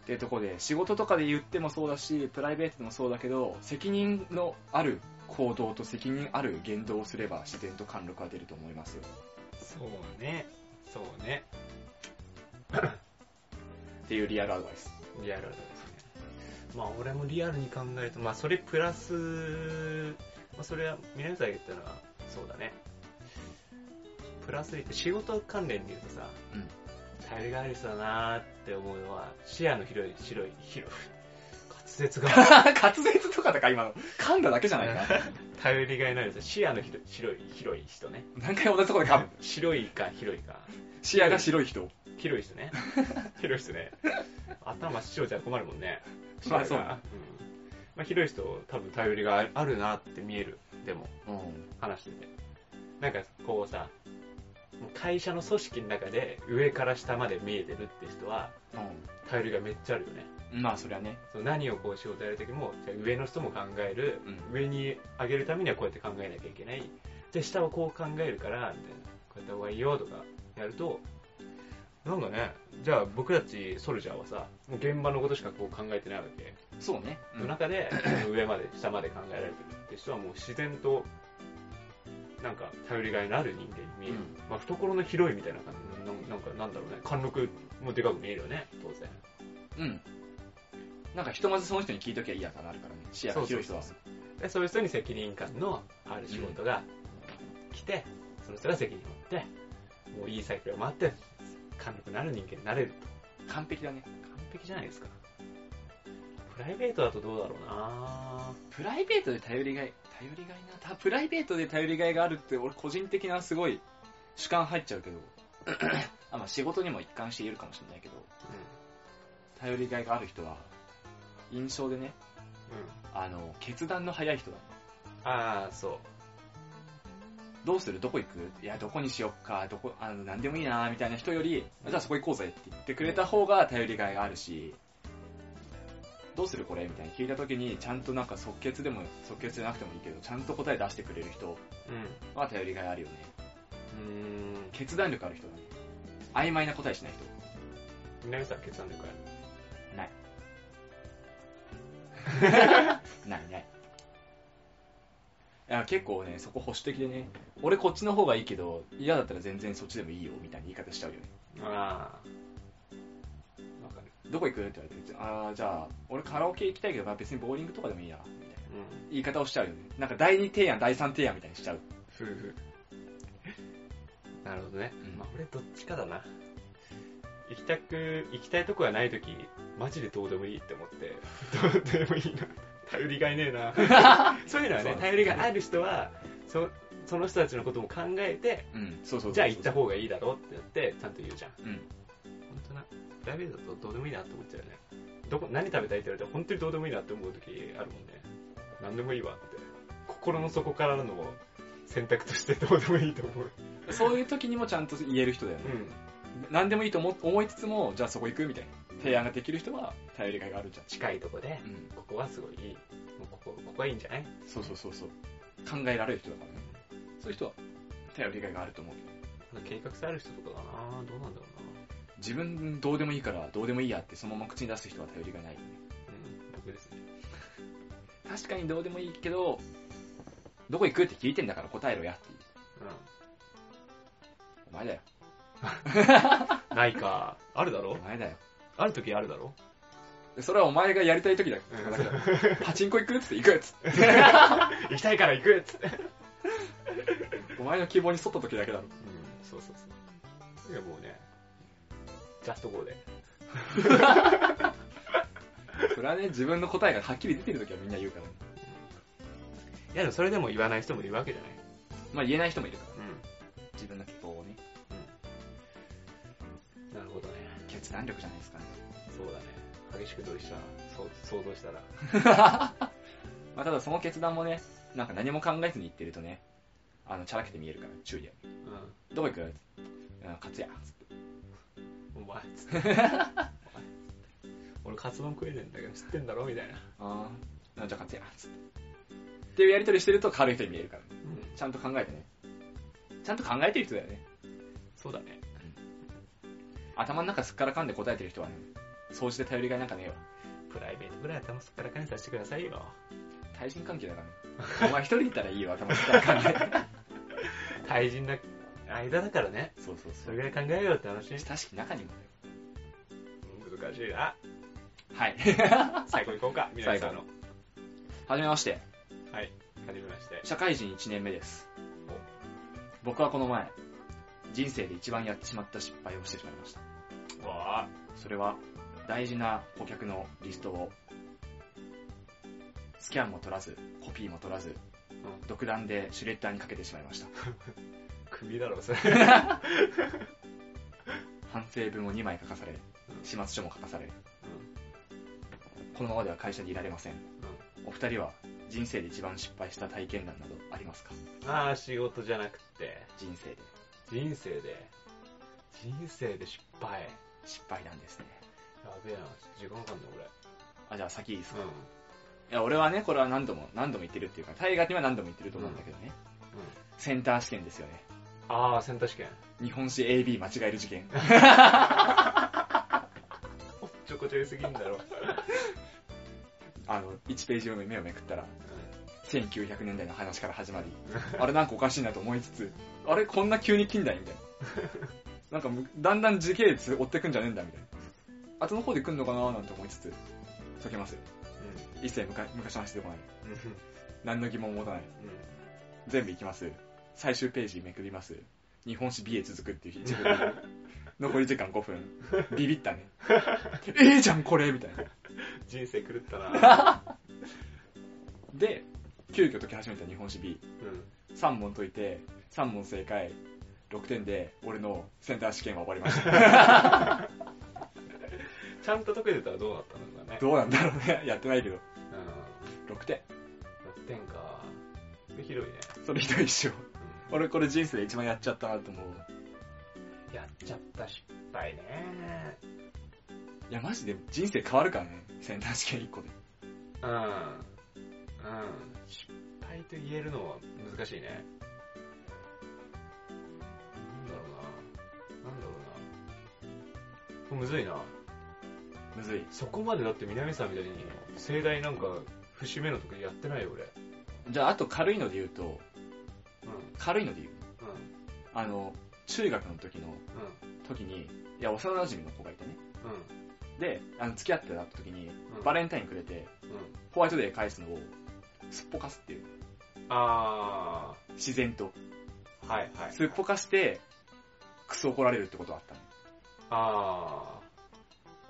B: っていうところで、仕事とかで言ってもそうだし、プライベートでもそうだけど、責任のある行動と責任ある言動をすれば、自然と貫禄が出ると思いますよ。
A: そうね。そうね。
B: っていうリアルアドバイス。
A: リアルですね。まあ俺もリアルに考えると、まあそれプラス、まあそれは皆さん言ったのはそうだね。プラスで言って仕事関連で言うとさ、
B: うん
A: 頼りがいある人だなーって思うのは視野の広い、白い、広い、滑舌が。(laughs)
B: 滑舌とかだか今の。噛んだだけじゃないか。
A: 頼りがいのある視野の広い広い広い人ね。
B: 何回同じとこで噛む。
A: 白いか広いか。
B: 視野が白い人。
A: 広い人ね。(laughs) 広い人ね。頭白じゃ困るもんね。
B: まあそう
A: 白いがん。まあ、広い人多分頼りがあるなって見える。でも
B: うん。
A: 話してて。なんかこうさ会社の組織の中で上から下まで見えてるって人は頼りがめっちゃあるよね。
B: うん。まあそりゃね。
A: その何をこう仕事やるときもじゃあ上の人も考える、
B: うん。
A: 上に上げるためにはこうやって考えなきゃいけない。で下はこう考えるからみたいな。こうやった方がいいよとかやるとなんかねじゃあ僕たちソルジャーはさ現場のことしかこう考えてないわけ、
B: そうね。
A: の中で上まで下まで考えられてるって人はもう自然となんか頼りがいのある人間に見える、
B: うん。
A: まあ、懐の広いみたいな感じのなんなんかなんだろうね。貫禄もでかく見えるよね。当然。
B: うん。なんかひとまずその人に聞いときゃいいやかなるからね。視野が広い人は。
A: でそういう人に責任感のある仕事が来て、その人が責任を持ってもういいサイクルを回って貫禄のある人間になれると。
B: 完璧だね。
A: 完璧じゃないですかプライベートだとどうだろうな。
B: プライベートで頼りがい、頼りがいな。たプライベートで頼りがいがあるって、俺個人的なすごい主観入っちゃうけど、(coughs) あまあ仕事にも一貫して言えるかもしれないけど、頼りがいがある人は、印象でね、
A: うん、うん、
B: あの、決断の早い人だね。
A: ああそう。
B: どうする？どこ行く？いや、どこにしよっか、どこ、あの、なんでもいいな、みたいな人より、じゃあそこ行こうぜって言ってくれた方が頼りがいがあるし、どうするこれ？みたいに聞いた時に、ちゃんとなんか即決でも、即決じゃなくてもいいけど、ちゃんと答え出してくれる人
A: う
B: は頼りがいあるよね。
A: んう
B: 決断力ある人だね。曖昧な答えしない人。
A: ーん南さん決断力ある？
B: ない。(laughs) ないない。いや、結構ね、そこ保守的でね、俺こっちの方がいいけど、嫌だったら全然そっちでもいいよ、みたいな言い方しちゃうよね。
A: ああ
B: どこ行く？って言われて、あーじゃあ、俺カラオケ行きたいけど、まあ別にボーリングとかでもいいや、みたいな
A: うん。
B: 言い方をしちゃうよね。なんか第二提案、第三提案みたいにしちゃう。
A: 夫婦なるほどね、
B: うん。
A: まあ俺どっちかだな。行きたく行きたいとこがないときマジでどうでもいいって思って (laughs) どうでもいいな。頼りがいねえな。(laughs) そういうのはね頼りがある人はそその人たちのことも考えて
B: うん、そうそうそう
A: じゃあ行った方がいいだろうって言ってちゃんと言うじゃん。
B: うん。
A: プライベートだとどうでもいいなって思っちゃうよねどこ何食べたいって言われたら本当にどうでもいいなって思う時あるもんね何でもいいわって心の底からの選択としてどうでもいいと思う
B: そういう時にもちゃんと言える人だよね。
A: うん
B: 何でもいいと思思いつつも、じゃあそこ行くみたいな。提案ができる人は頼りがいがあるじゃん。
A: 近いとこで
B: うん。
A: ここはすごいいいここここはいいんじゃない？
B: そうそうそうそう。考えられる人だからね。そういう人は頼りがいがあると思うけど。
A: 計画性ある人とかかなどうなんだろ
B: 自分どうでもいいからどうでもいいやってそのまま口に出す人は頼りがない。
A: うん僕ですね
B: 確かにどうでもいいけど、どこ行くって聞いてんだから答えろやっていう。お前だよ。
A: う (laughs) んないかあるだろ？
B: お前だよ。
A: ある時あるだろ？
B: でそれはお前がやりたい時だ
A: うん
B: だからパチンコ行くっつって行くっつって。(laughs)
A: 行きたいから行くっつって
B: お前の希望に沿った時だけだろ。
A: うんそうそうそういやもうねジャストゴーで (laughs)
B: それはね、自分の答えがはっきり出てる時はみんな言うからね。
A: いやでもそれでも言わない人もいるわけじゃない
B: まあ言えない人もいるから。
A: う
B: 自分の希望をね。
A: んなるほどね
B: 決断力じゃないですかね。
A: そうだね激しく同意したなそう想像したら (laughs)
B: まあただその決断もね、なんか何も考えずに言ってるとね、あの、チャラけて見えるから、注意だよ。
A: う
B: どこ行くうん勝つや。つって。
A: んお前つって俺カツ丼食えねえんだけど知ってんだろみたいな
B: ああ、じゃあ勝つや。つって。っていうやりとりしてると軽い人に見えるからね。
A: うん
B: ちゃんと考えてね。ちゃんと考えてる人だよね。
A: そうだね
B: 頭の中すっからかんで答えてる人はね、掃除で頼りがいなんかねえわ。
A: プライベートぐらい頭すっからかにさせてくださいよ
B: 対人関係だからね。お前一人いたらいいよ、頭すっからかんで。
A: 対人な間だからね
B: そうそう
A: それぐらい考えようって話
B: 親しき中にもね。
A: 難しいな
B: はい。(laughs)
A: 最後行こうか皆さんの
B: はじめまして。
A: はいはじめまして
B: 社会人1年目です。僕はこの前、人生で一番やってしまった失敗をしてしまいました。
A: わあ
B: それは、大事な顧客のリストをスキャンも取らず、コピーも取らず、独断でシュレッダーにかけてしまいました。(laughs)
A: 首だろ、それ。
B: 反省文を2枚書かされ、始末書も書かされ、このままでは会社にいられません。お二人は人生で一番失敗した体験談などありますか？
A: ああ、仕事じゃなくて、
B: 人生で。
A: 人生で、人生で失敗。
B: 失敗なんですね。
A: やべえな、時間かかんね俺。
B: あ、じゃあ先いいですか、
A: うん。
B: いや、俺はね、これは何度も、何度も言ってるっていうか、大河には何度も言ってると思うんだけどね。
A: うん。
B: センター試験ですよね。
A: ああ、センター試験。
B: 日本史 AB 間違える事件。
A: おっちょこちょいすぎんだろ。
B: あの、1ページ目を目をめくったら、1900年代の話から始まり、あれなんかおかしいなと思いつつ、あれこんな急に近代みたいな。なんかむだんだん時系列追ってくんじゃねえんだみたいな。後の方で来んのかななんて思いつつ、解けますよ。
A: うん。
B: 一切昔昔の話出てこない。
A: うん。
B: 何の疑問も持たない。全部いきます。最終ページめくります。日本史 B へ続くっていう一部残り時間5分。(laughs) ビビったね。(laughs) ええじゃんこれみたいな。
A: 人生狂ったな。(laughs)
B: で、急遽解き始めた日本史 B。
A: うん。
B: 3問解いて、3問正解、6点で俺のセンター試験は終わりました。
A: ちゃんと解けてたらどうなったんだね。
B: どうなんだろうね。やってないけど。
A: うん。
B: 6点。
A: 6点か。ひどいね。
B: それひどいっしょ。
A: う
B: 俺これ人生で一番やっちゃったなと思う。
A: ん。やっちゃった失敗ね。
B: いや、マジで人生変わるからね。センター試験1個で。
A: うん。うん。失敗と言えるのは難しいね。なんだろうな。なんだろうな。これむずいな。
B: むずい。
A: そこまでだって南さんみたいに盛大なんか節目の時やってないよ俺。
B: じゃあ、あと軽いので言うと、
A: うん。
B: 軽いので言う。
A: うん。
B: あの、中学の時の、時に、いや、幼馴染の子がいてね。
A: うん。
B: で、あの、付き合ってた時に、
A: うん。
B: バレンタインくれて、
A: うん。
B: ホワイトデー返すのを、すっぽかすっていう。
A: あ
B: 自然と。
A: ー。はいはい。
B: すっぽかして、クソ怒られるってことがあったの。
A: あ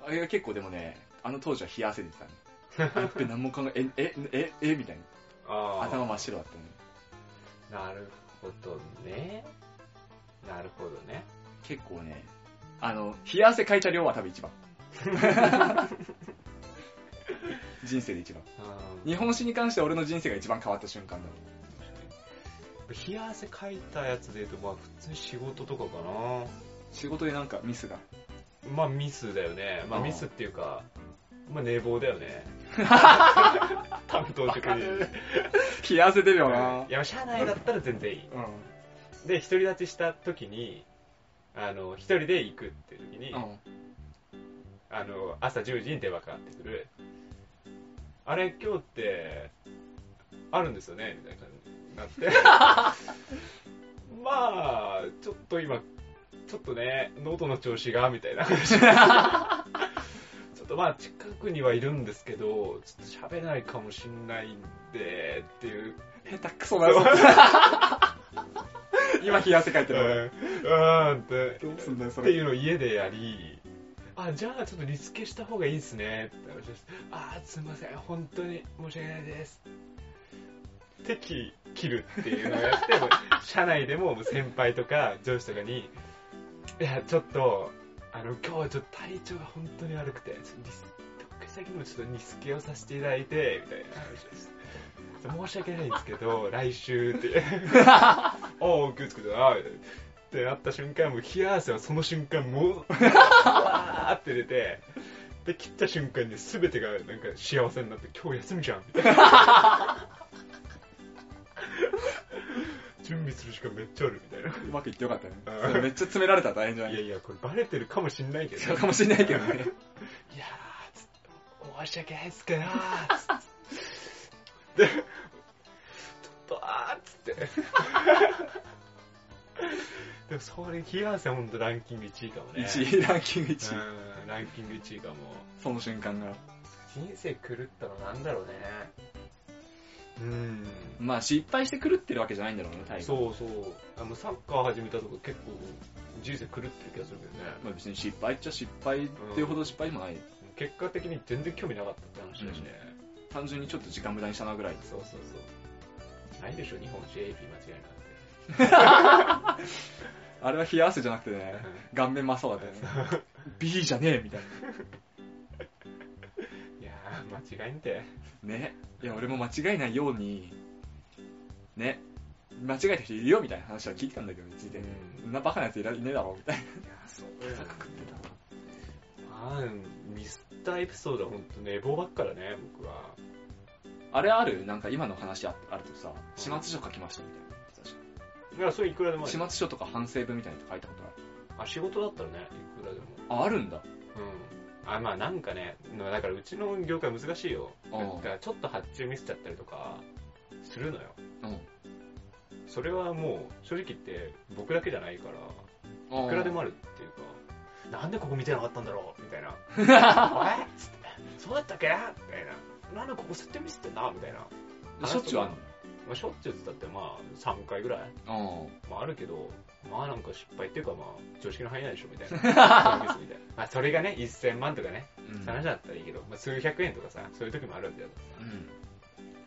B: あれが結構でもね、あの当時は冷や汗出てたね。(laughs) やっべ、何も考え、え、え、え、え、みたいな。
A: ー。
B: 頭真っ白だったね。
A: なるほどね。なるほどね。
B: 結構ね、あの、冷や汗かいた量は多分一番。(laughs) 人生で一番。
A: あ
B: 日本史に関しては俺の人生が一番変わった瞬間だ。
A: ー冷や汗かいたやつで言うと、まあ普通に仕事とかかな。
B: 仕事でなんかミスが。
A: まあミスだよね。まあ
B: うん
A: ミスっていうか、まあ寝坊だよね。(laughs) 担当職に。
B: 冷や汗出るよな。
A: いや、社内だったら全然いい。
B: うん。
A: で、独り立ちした時に、あの、一人で行くっていう時に、
B: うん。
A: あの、朝10時に電話かかってくる。あれ、今日って、あるんですよね？みたいな感じになって。(laughs) まあ、ちょっと今、ちょっとね、喉の調子が、みたいな話。(laughs) ちょっとまあ、近くにはいるんですけど、ちょっと喋れないかもしんないんで、っていう。
B: 下手くそだよ。(laughs) 今冷や汗かいて
A: うん、
B: る。
A: うんって。
B: どうすんだよ、それ。
A: っていうのを家でやり、あ、じゃあちょっとリスケした方がいいですねって話をして、あーすいません、本当に申し訳ないです。って切切るっていうのをやって、社内でも先輩とか上司とかに、いや、ちょっと、あの、今日はちょっと体調が本当に悪くて、ちょっとリス、特先にもちょっとリスケをさせていただいて、みたいな話をして。申し訳ないんですけど、(laughs) 来週って。(laughs) おう、気をつけてな、みたいな。ってなった瞬間、もう冷や汗はその瞬間、もう、わーって出て、で、切った瞬間に全てがなんか幸せになって、今日休みじゃん、みたいな。(laughs) 準備する時間めっちゃある、みたいな。
B: うまくいってよかったねめっちゃ詰められたら大変じゃない
A: いやいや、これバレてるかもしんないけど。
B: そうかもしれないけどね。(laughs)
A: いやー、つって、申し訳ないっすからー、つって。で、ちょっと、あーっつって。(laughs) でも、それ、冷や汗はほんとランキング1位かもね。
B: 1位、ランキング1位。
A: うん、ランキング1位かも。
B: その瞬間が。
A: 人生狂ったのなんだろうね。うん。
B: まあ失敗して狂ってるわけじゃないんだろうね、タイガー
A: そうそう。あの、サッカー始めたとか結構、人生狂ってる気がするけどね。
B: まあ別に失敗っちゃ失敗っていうほど失敗でもない。
A: 結果的に全然興味なかったって話だしね。
B: 単純にちょっと時間無駄にしたなぐらい。
A: そうそうそう。ないでしょ、日本酒 AP 間違いな (laughs)
B: あれは冷や汗じゃなくてね、顔面真っ青だったよね。(laughs) B じゃねえみたい
A: いやー、間違いんて。
B: な。ね。いや、俺も間違いないように、ね。間違えた人いるよみたいな話は聞いてたんだけど、ついて。
A: うん
B: そんなバカなやついねえだろみたいな。
A: いや、そうだよ。あーミスったエピソードはほんと寝坊ばっかだね、僕は。
B: あれある？なんか今の話ああるとさ、始末書書きましたみたいな言ってたじ
A: いや、それいくらでも。ある
B: 始末書とか反省文みたいなの書いたことある？
A: あ、仕事だったらね、いくらでも。
B: あ、あるんだ。
A: うん。あ、まあなんかね、だからうちの業界難しいよ。
B: うん
A: だからちょっと発注ミスっちゃったりとか、するのよ。
B: うん。
A: それはもう、正直言って僕だけじゃないから、いくらでもあるっていうか、なんでここ見てなかったんだろうみたいな。(laughs) おいつってそうだったっけ？みたいな。なんでここ設定ミスってんなみたいな。
B: しょっちゅうあるの？
A: まあ、しょっちゅうって言ったってまあ3回ぐらい、
B: うん。
A: まあ、あるけど、まあなんか失敗っていうかまあ常識の範囲内でしょみたいな。たいな。まあそれがね、1000万とかね、
B: うん
A: 話だったらいいけど、まあ、数百円とかさ、そういう時もあるんだよ。
B: うん。
A: っ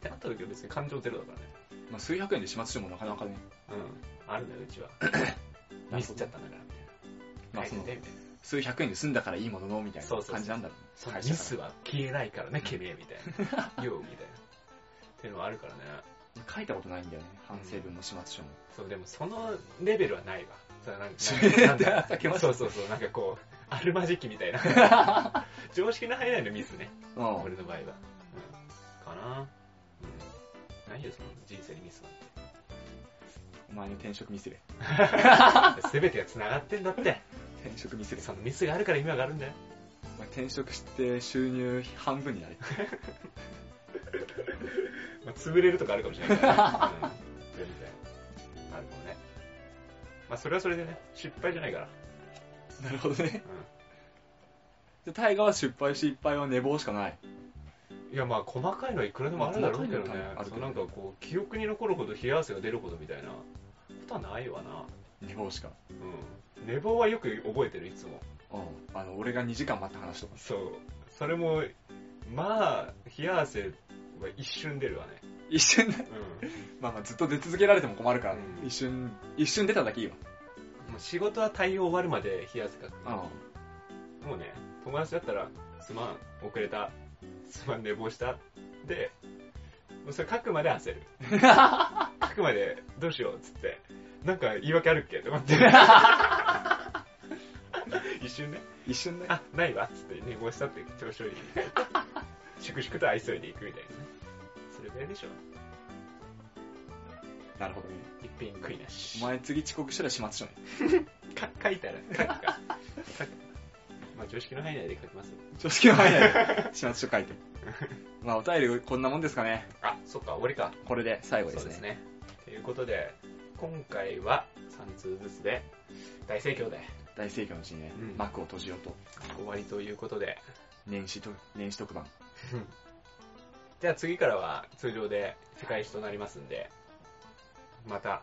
A: てなった時は別に感情ゼロだからね。
B: まあ、数百円で始末書もなかなかね。
A: うん。あるんだよ、うちは。(coughs) ミスっちゃったんだから、みたいな。
B: まあ、その
A: 大変、でみたいな。
B: 数百円で済んだからいいものの、みたいな感じなんだろう
A: ミスは消えないからね、けめえ、みたいな。(laughs) よう、みたいな。っていうのはあるからね。
B: ら書いたことないんだよね、反省文の始末書も。
A: そう、でもそのレベルはないわ。そうなんか
B: なんだ
A: そうそうそう、なんかこう、あるまじきみたいな。(laughs) 常識の範囲内のミスね。
B: うん。
A: 俺の場合は。うん。かな。うん。ないよ、その人生にミスなんて。
B: お前の転職ミスれ。(laughs)
A: すべてが繋がってんだって。
B: 転職ミスれ。
A: そのミスがあるから今があるんだよ。
B: お前転職して収入半分になれ。(laughs)
A: まあ、潰れるとかあるかもしれないから、ね。(laughs) うん。全然。あるかもね。まあ、それはそれでね、失敗じゃないから。
B: なるほどね。
A: う
B: で、タイガーは失敗失敗は寝坊しかない。
A: ん。いや、まあ、細かいのはいくらでもあるだろうけどね
B: まあ細かいのはあ。るけど
A: そうなんかこう、記憶に残るほど冷や汗が出るほどみたいなことはないわな。
B: 寝坊しか。
A: うん。寝坊はよく覚えてる、いつも。
B: うん。あの、俺が2時間待った話とか。
A: そう。それも、まあ、冷や汗は一瞬出るわね。
B: 一瞬で、
A: うん。
B: まあまあずっと出続けられても困るから、
A: うん
B: 一瞬、一瞬出ただけいいわ。
A: もう仕事は対応終わるまで冷や汗かく。
B: う
A: もうね、友達だったら、すまん、遅れた、すまん、寝坊した。で、もうそれ書くまで焦る。(laughs) 書くまで、どうしよう、つって。なんか言い訳あるっけと思って。(laughs) 一瞬ね、
B: ん。一瞬ね。
A: あ、ないわ、つって寝坊したって調子より、粛々と愛想いでいくみたいなね。それでしょ。
B: なるほどね。
A: 一品食いなし。
B: お前次遅刻したら始末書ね。(laughs)
A: か書いたら、書くか。書く。まあ常識の範囲内で書きます。
B: 常識の範囲内で始末書書いて。(laughs) まあお便りこんなもんですかね。
A: あ、そっか、終わりか。
B: これで最後ですね。
A: そうですね。ということで、今回は3通ずつで大盛況で
B: 大盛況のうちにね、
A: うん
B: 幕を閉じようと。
A: 終わりということで、
B: 年始と、年始特番。(laughs)
A: じゃあ次からは通常で世界史となりますんで、また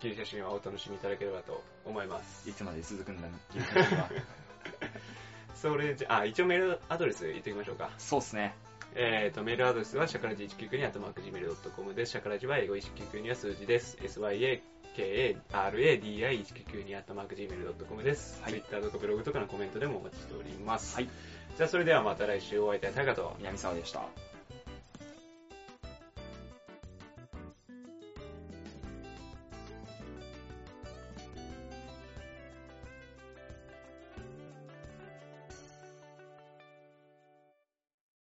A: ギリシャ神話をお楽しみいただければと思います。
B: いつまで続くんだ、ギリシャ神話
A: それじゃ、あ、一応メールアドレス言っておきましょうか。
B: そうっすね。
A: えーと、メールアドレスはシャカラジ199にあとマーク Gmail.com です。シャカラジは英語199には数字です。SYAKARADI199 にあとマーク Gmail.com です。
B: はい
A: Twitter とかブログとかのコメントでもお待ちしております。
B: はい。
A: じゃあそれではまた来週お会いいたいタカと、
B: 南沢でした。